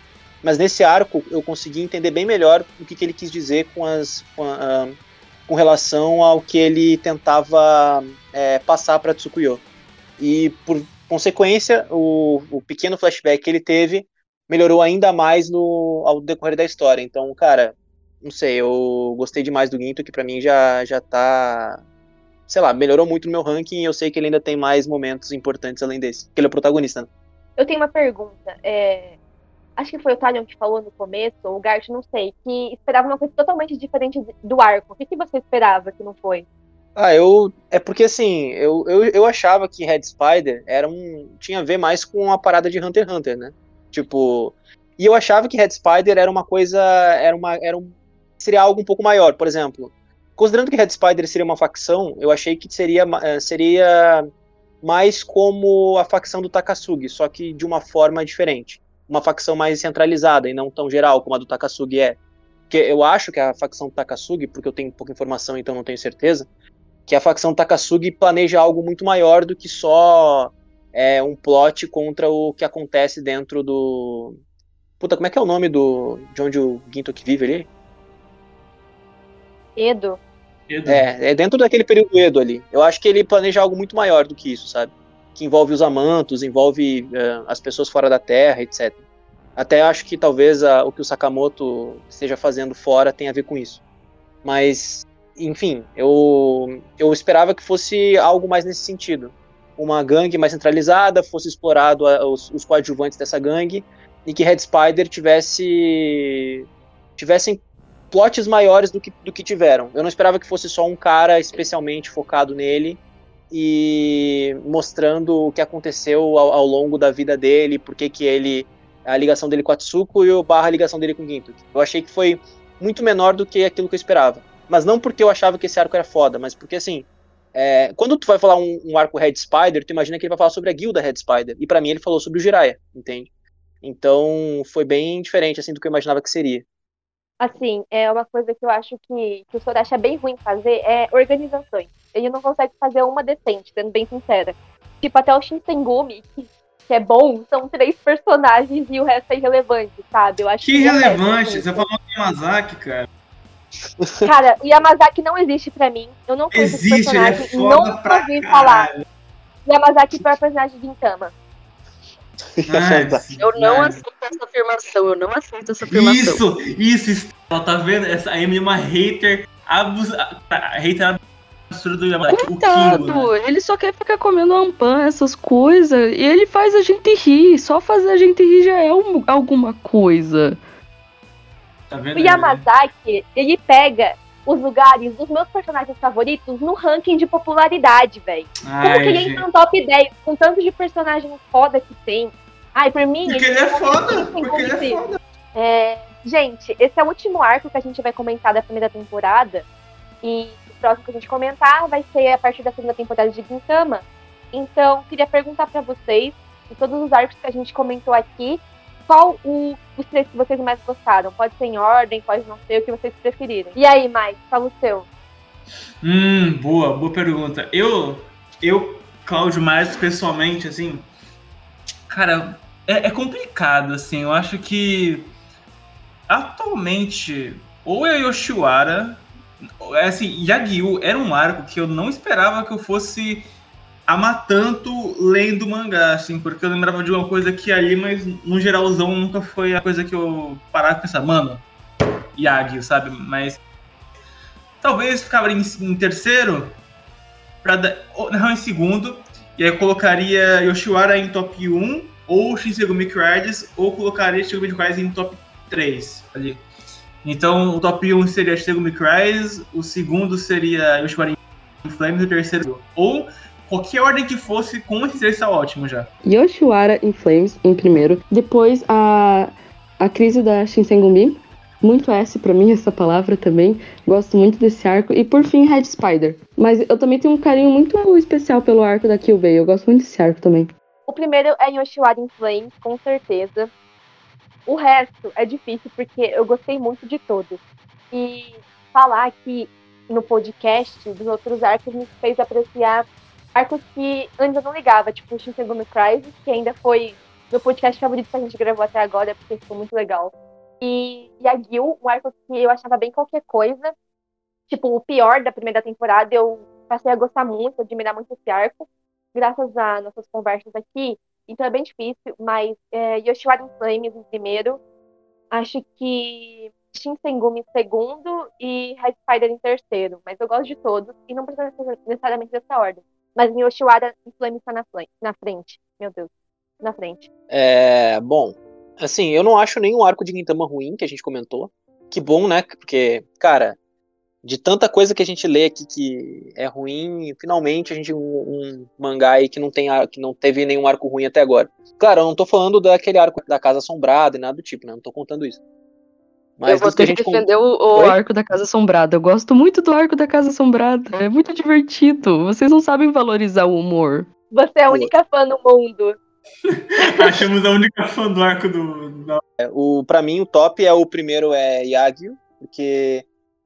mas nesse arco eu consegui entender bem melhor o que, que ele quis dizer com, as, com, a, com relação ao que ele tentava é, passar para Tsukuyo. E por consequência, o, o pequeno flashback que ele teve melhorou ainda mais no, ao decorrer da história. Então, cara, não sei, eu gostei demais do Ginto, que para mim já, já tá. Sei lá, melhorou muito no meu ranking e eu sei que ele ainda tem mais momentos importantes além desse. Porque ele é o protagonista. Né? Eu tenho uma pergunta. É... Acho que foi o Talion que falou no começo, ou o Gart, não sei, que esperava uma coisa totalmente diferente do arco. O que, que você esperava que não foi? Ah, eu. É porque assim, eu, eu, eu achava que Red Spider era um. tinha a ver mais com a parada de Hunter x Hunter, né? Tipo. E eu achava que Red Spider era uma coisa. Era uma. Era um, seria algo um pouco maior. Por exemplo, considerando que Red Spider seria uma facção, eu achei que seria, eh, seria mais como a facção do Takasugi, só que de uma forma diferente. Uma facção mais centralizada e não tão geral como a do Takasugi é. Porque eu acho que a facção do Takasugi, porque eu tenho pouca informação, então não tenho certeza, que a facção Takasugi planeja algo muito maior do que só é, um plot contra o que acontece dentro do. Puta, como é que é o nome do. de onde o Gintoki vive ali? Edo. Edo. É, é dentro daquele período Edo ali. Eu acho que ele planeja algo muito maior do que isso, sabe? Que envolve os amantos, envolve uh, as pessoas fora da Terra, etc. Até acho que talvez a, o que o Sakamoto esteja fazendo fora tenha a ver com isso. Mas enfim, eu, eu esperava que fosse algo mais nesse sentido. Uma gangue mais centralizada, fosse explorado a, os, os coadjuvantes dessa gangue, e que Red Spider tivesse tivessem plots maiores do que, do que tiveram. Eu não esperava que fosse só um cara especialmente focado nele e mostrando o que aconteceu ao, ao longo da vida dele, por que ele a ligação dele com a Tsuko e o barra a ligação dele com Gintoki. Eu achei que foi muito menor do que aquilo que eu esperava. Mas não porque eu achava que esse arco era foda, mas porque assim. É, quando tu vai falar um, um, arco Red Spider, tu imagina que ele vai falar sobre a guilda Red Spider. E para mim ele falou sobre o Jiraiya, entende? Então foi bem diferente assim do que eu imaginava que seria. Assim, é uma coisa que eu acho que, que o Sorachi é bem ruim fazer é organizações. Ele não consegue fazer uma decente, sendo bem sincera. Tipo, até o Shinsengumi, que, que é bom, são três personagens e o resto é irrelevante, sabe? Eu acho que, que irrelevante? Você falou do Yamazaki, cara. Cara, o Yamazaki não existe pra mim. Eu não conheço existe, esse personagem. Ele é foda não ouvi falar. Yamazaki foi a personagem de Gintama. eu não aceito essa afirmação, eu não aceito essa afirmação. Isso, isso, tá vendo? Essa Emily é uma hater abusa, hater absurda do. Coitado, Kingo, né? ele só quer ficar comendo ampã, essas coisas, e ele faz a gente rir. Só fazer a gente rir já é um, alguma coisa. Tá o Yamazaki, ele pega os lugares dos meus personagens favoritos no ranking de popularidade, velho. Como que ele entra no top 10 com tanto de personagem foda que tem? Ai, por mim. Porque ele, ele é foda! Porque ele é foda! É, gente, esse é o último arco que a gente vai comentar da primeira temporada. E o próximo que a gente comentar vai ser a partir da segunda temporada de Gintama. Então, queria perguntar para vocês, de todos os arcos que a gente comentou aqui, qual o, os três que vocês mais gostaram? Pode ser em ordem, pode não ser, o que vocês preferirem. E aí, Mike, fala o seu. Hum, boa, boa pergunta. Eu, eu, Cláudio, mais pessoalmente, assim, cara, é, é complicado, assim, eu acho que atualmente, ou é Yoshiwara, assim, Yagyu era um arco que eu não esperava que eu fosse amar tanto lendo mangá, assim, porque eu lembrava de uma coisa que ali, mas no geralzão nunca foi a coisa que eu parava e pensar, mano, Yagi, sabe? Mas talvez ficava em, em terceiro, pra, não, em segundo, e aí eu colocaria Yoshiwara em top 1, ou Shinsegumi Crisis, ou colocaria Shinsegumi Crisis em top 3 ali. Então o top 1 seria Shinsegumi Crisis, o segundo seria Yoshiwara em Flames, e o terceiro ou qualquer ordem que fosse, com esse três tá ótimo já. Yoshiwara em Flames em primeiro. Depois a, a crise da Shinsengumi. Muito S para mim essa palavra também. Gosto muito desse arco. E por fim, Red Spider. Mas eu também tenho um carinho muito especial pelo arco da Kyubei. Eu gosto muito desse arco também. O primeiro é Yoshiwara em Flames, com certeza. O resto é difícil porque eu gostei muito de todos. E falar aqui no podcast dos outros arcos me fez apreciar arcos que antes eu não ligava, tipo o Shinsengumi Crisis, que ainda foi meu podcast favorito que a gente gravou até agora, porque ficou muito legal. E, e a Gil, um arco que eu achava bem qualquer coisa. Tipo, o pior da primeira temporada, eu passei a gostar muito, admirar muito esse arco. Graças a nossas conversas aqui, Então é bem difícil, mas é, Yoshiwara em Flames em primeiro. Acho que Shinsengumi em segundo e Red Spider em terceiro. Mas eu gosto de todos e não precisa necessariamente dessa ordem. Mas em Yoshiwara em Flames está na, na frente. Meu Deus. Na frente. É, bom, assim, eu não acho nenhum arco de Gintama ruim que a gente comentou. Que bom, né? Porque, cara, de tanta coisa que a gente lê aqui que é ruim, finalmente a gente um, um mangá aí que não tem que não teve nenhum arco ruim até agora. Claro, eu não tô falando daquele arco da Casa Assombrada e nada do tipo, né? Não tô contando isso. Mas eu vou ter que defender o, o arco da Casa Assombrada. Eu gosto muito do arco da Casa Assombrada. É muito divertido. Vocês não sabem valorizar o humor. Você é a única fã no mundo. Achamos a única fã do arco do. É, o, pra mim, o top é o primeiro é Yagyu, porque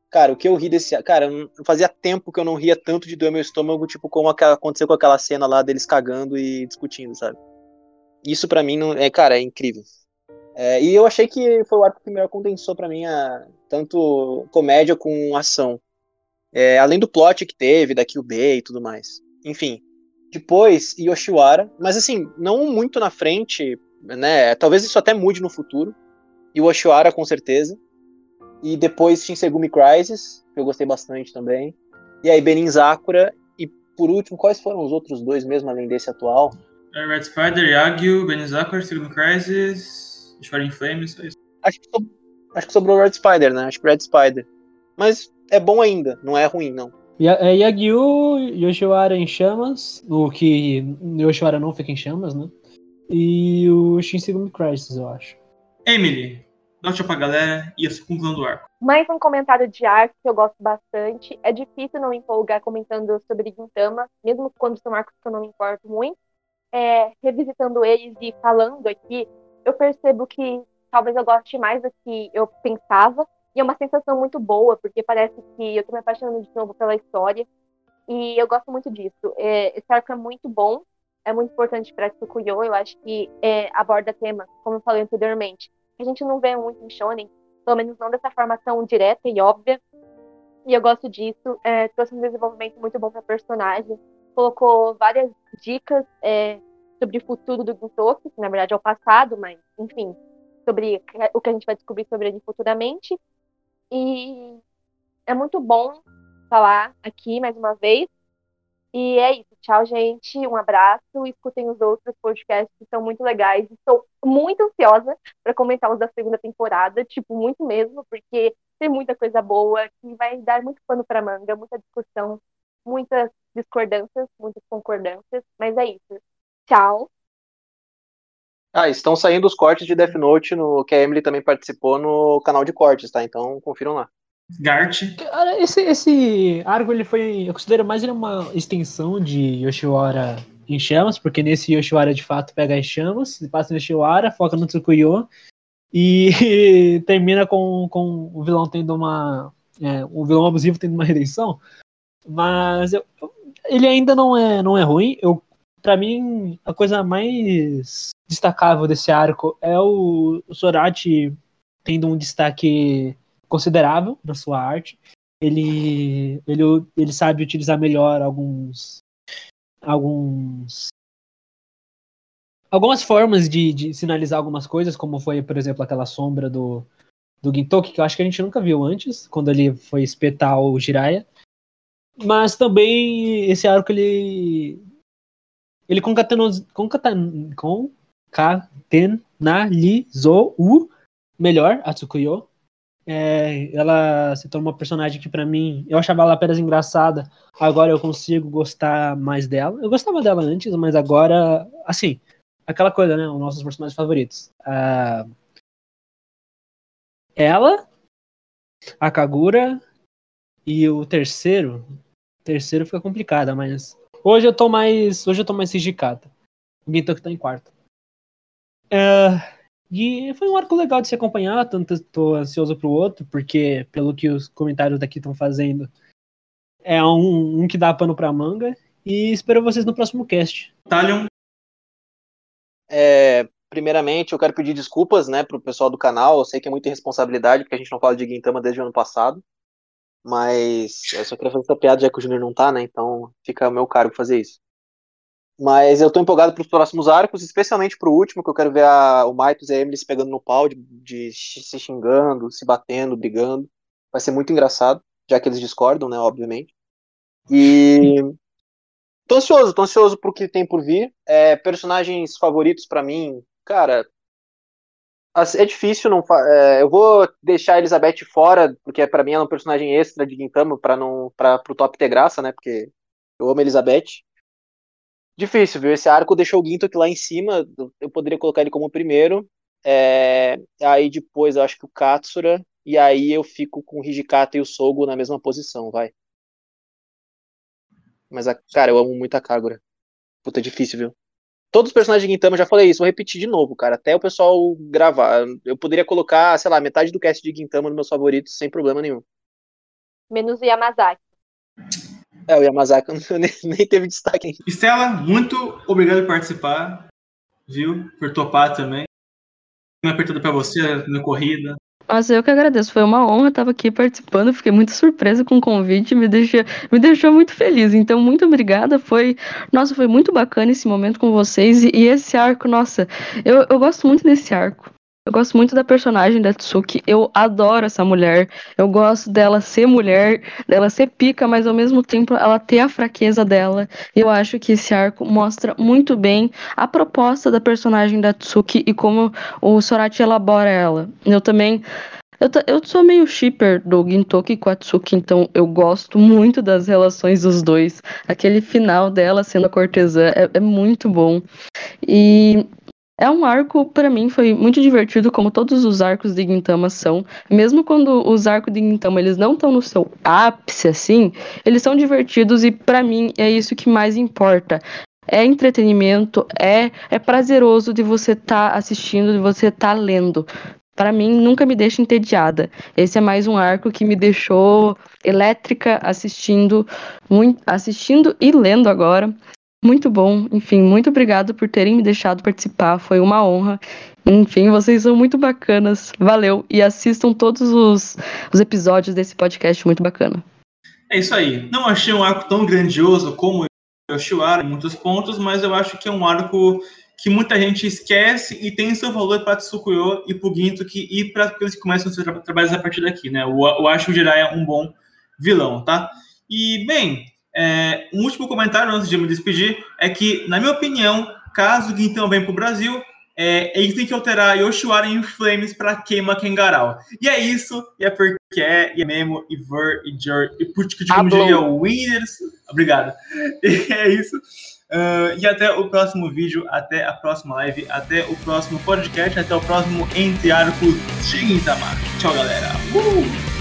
Cara, o que eu ri desse. Cara, fazia tempo que eu não ria tanto de doer meu estômago, tipo, como aconteceu com aquela cena lá deles cagando e discutindo, sabe? Isso para mim não. É, cara, é incrível. É, e eu achei que foi o arco que melhor condensou para mim a, tanto comédia com ação. É, além do plot que teve, da QB e tudo mais. Enfim. Depois, Yoshiwara, mas assim, não muito na frente, né? Talvez isso até mude no futuro. E o Oshiwara, com certeza. E depois Shinsegumi Crisis, que eu gostei bastante também. E aí Benin Zakura. E por último, quais foram os outros dois mesmo, além desse atual? É Red Spider, Yagyu, Benin Zakura, Shinsegumi Crisis, Shining Flames, só isso. Acho que, sobrou, acho que sobrou Red Spider, né? Acho que Red Spider. Mas é bom ainda, não é ruim, não. É Yagyu, Yoshiwara em chamas, o que Yoshiwara não fica em chamas, né? E o Shinsegumi Crisis, eu acho. Emily, Dá tchau pra galera e essa conclusão do arco. Mais um comentário de arco que eu gosto bastante. É difícil não me empolgar comentando sobre Gintama, mesmo quando são arcos que eu não me importo muito. É, revisitando eles e falando aqui, eu percebo que talvez eu goste mais do que eu pensava. E é uma sensação muito boa, porque parece que eu tô me apaixonando de novo pela história. E eu gosto muito disso. É, esse arco é muito bom, é muito importante para Tsukuyo. Eu acho que é, aborda temas, como eu falei anteriormente, a gente não vê muito em shonen, pelo menos não dessa forma tão direta e óbvia. E eu gosto disso. É, trouxe um desenvolvimento muito bom para personagem. Colocou várias dicas é, sobre o futuro do Gintoki, que na verdade é o passado, mas enfim, sobre o que a gente vai descobrir sobre ele futuramente. E é muito bom falar aqui mais uma vez. E é isso. Tchau, gente. Um abraço. Escutem os outros podcasts que são muito legais. Estou muito ansiosa para comentar os da segunda temporada, tipo, muito mesmo, porque tem muita coisa boa que vai dar muito pano para manga, muita discussão, muitas discordâncias, muitas concordâncias. Mas é isso. Tchau. Ah, estão saindo os cortes de Death Note no que a Emily também participou no canal de cortes, tá? Então confiram lá. Gart. Cara, esse, esse arco, ele foi. Eu considero mais ele uma extensão de Yoshiwara em chamas, porque nesse Yoshiwara de fato pega as chamas, passa no Yoshiwara, foca no Tsukuyo e termina com, com o vilão tendo uma. É, o vilão abusivo tendo uma redenção. Mas eu, ele ainda não é, não é ruim. Eu, pra mim, a coisa mais destacável desse arco é o, o tendo um destaque considerável na sua arte. Ele, ele, ele sabe utilizar melhor alguns alguns algumas formas de, de sinalizar algumas coisas, como foi, por exemplo, aquela sombra do, do Gintoki, que eu acho que a gente nunca viu antes, quando ele foi espetar o Jiraiya. Mas também esse arco ele ele concatenou, concaten, concatenalizou o melhor a Tsukuyo é, ela se tornou uma personagem que para mim eu achava ela apenas engraçada. Agora eu consigo gostar mais dela. Eu gostava dela antes, mas agora, assim, aquela coisa, né? Os nossos personagens favoritos. Uh, ela, a Kagura e o terceiro. O terceiro fica complicado, mas hoje eu tô mais, hoje eu tô mais Hijikata. O Gintoki tá em quarto. Uh, e foi um arco legal de se acompanhar, tanto estou ansioso pro outro, porque pelo que os comentários daqui estão fazendo, é um, um, que dá pano pra manga. E espero vocês no próximo cast. Talion. É, primeiramente, eu quero pedir desculpas, né, pro pessoal do canal. Eu sei que é muita irresponsabilidade, porque a gente não fala de Gintama desde o ano passado. Mas eu só queria fazer essa piada, já que o Junior não tá, né? Então fica o meu cargo fazer isso. Mas eu tô empolgado pros próximos arcos, especialmente pro último, que eu quero ver a, o Maitos e a Emily se pegando no pau, de, de se xingando, se batendo, brigando. Vai ser muito engraçado, já que eles discordam, né, obviamente. E tô ansioso, tô ansioso pro que tem por vir. É, personagens favoritos para mim, cara, é difícil não é, eu vou deixar a Elizabeth fora porque para mim ela é um personagem extra de Gintama para não para pro top ter graça né porque eu amo a Elizabeth difícil viu esse arco deixou o Ginto lá em cima eu poderia colocar ele como primeiro é, aí depois eu acho que o Katsura e aí eu fico com o Hijikata e o Sogo na mesma posição vai mas a, cara eu amo muito a Kagura puta difícil viu Todos os personagens de Gintama, já falei isso, vou repetir de novo, cara, até o pessoal gravar. Eu poderia colocar, sei lá, metade do cast de Gintama nos meus favoritos sem problema nenhum. Menos o Yamazaki. É, o Yamazaki nem, nem teve destaque. Estela, muito obrigado por participar, viu? Por topar também. Uma apertada para você na corrida. Mas eu que agradeço, foi uma honra estar aqui participando, fiquei muito surpresa com o convite, me deixou, me deixou muito feliz. Então, muito obrigada, foi, nossa, foi muito bacana esse momento com vocês e, e esse arco, nossa, eu, eu gosto muito desse arco. Eu gosto muito da personagem da Tsuki. Eu adoro essa mulher. Eu gosto dela ser mulher, dela ser pica, mas ao mesmo tempo ela ter a fraqueza dela. Eu acho que esse arco mostra muito bem a proposta da personagem da Tsuki e como o Sorati elabora ela. Eu também eu, eu sou meio shipper do Gintoki com a Tsuki, então eu gosto muito das relações dos dois. Aquele final dela sendo a cortesã é, é muito bom. E é um arco, para mim, foi muito divertido, como todos os arcos de Gintama são. Mesmo quando os arcos de Gintama eles não estão no seu ápice, assim, eles são divertidos e, para mim, é isso que mais importa. É entretenimento, é, é prazeroso de você estar tá assistindo, de você estar tá lendo. Para mim, nunca me deixa entediada. Esse é mais um arco que me deixou elétrica assistindo, muito, assistindo e lendo agora. Muito bom. Enfim, muito obrigado por terem me deixado participar. Foi uma honra. Enfim, vocês são muito bacanas. Valeu. E assistam todos os, os episódios desse podcast muito bacana. É isso aí. Não achei um arco tão grandioso como o Yoshiwara em muitos pontos, mas eu acho que é um arco que muita gente esquece e tem seu valor para Tsukuyo e para Gintoki e para aqueles que começam seus trabalhos a partir daqui, né? Eu, acho o Jirai um bom vilão, tá? E, bem, é, um último comentário antes de me despedir é que, na minha opinião, caso o então venha para o Brasil, é, eles têm que alterar Yoshiwara em Flames para Queima Kengarau. E é isso, e é porque é, e é mesmo, e Ver, e Jor, e Putz, como diria Winners. Obrigado. E é isso. Uh, e até o próximo vídeo, até a próxima live, até o próximo podcast, até o próximo Entre Arcos de Tchau, galera. Uh!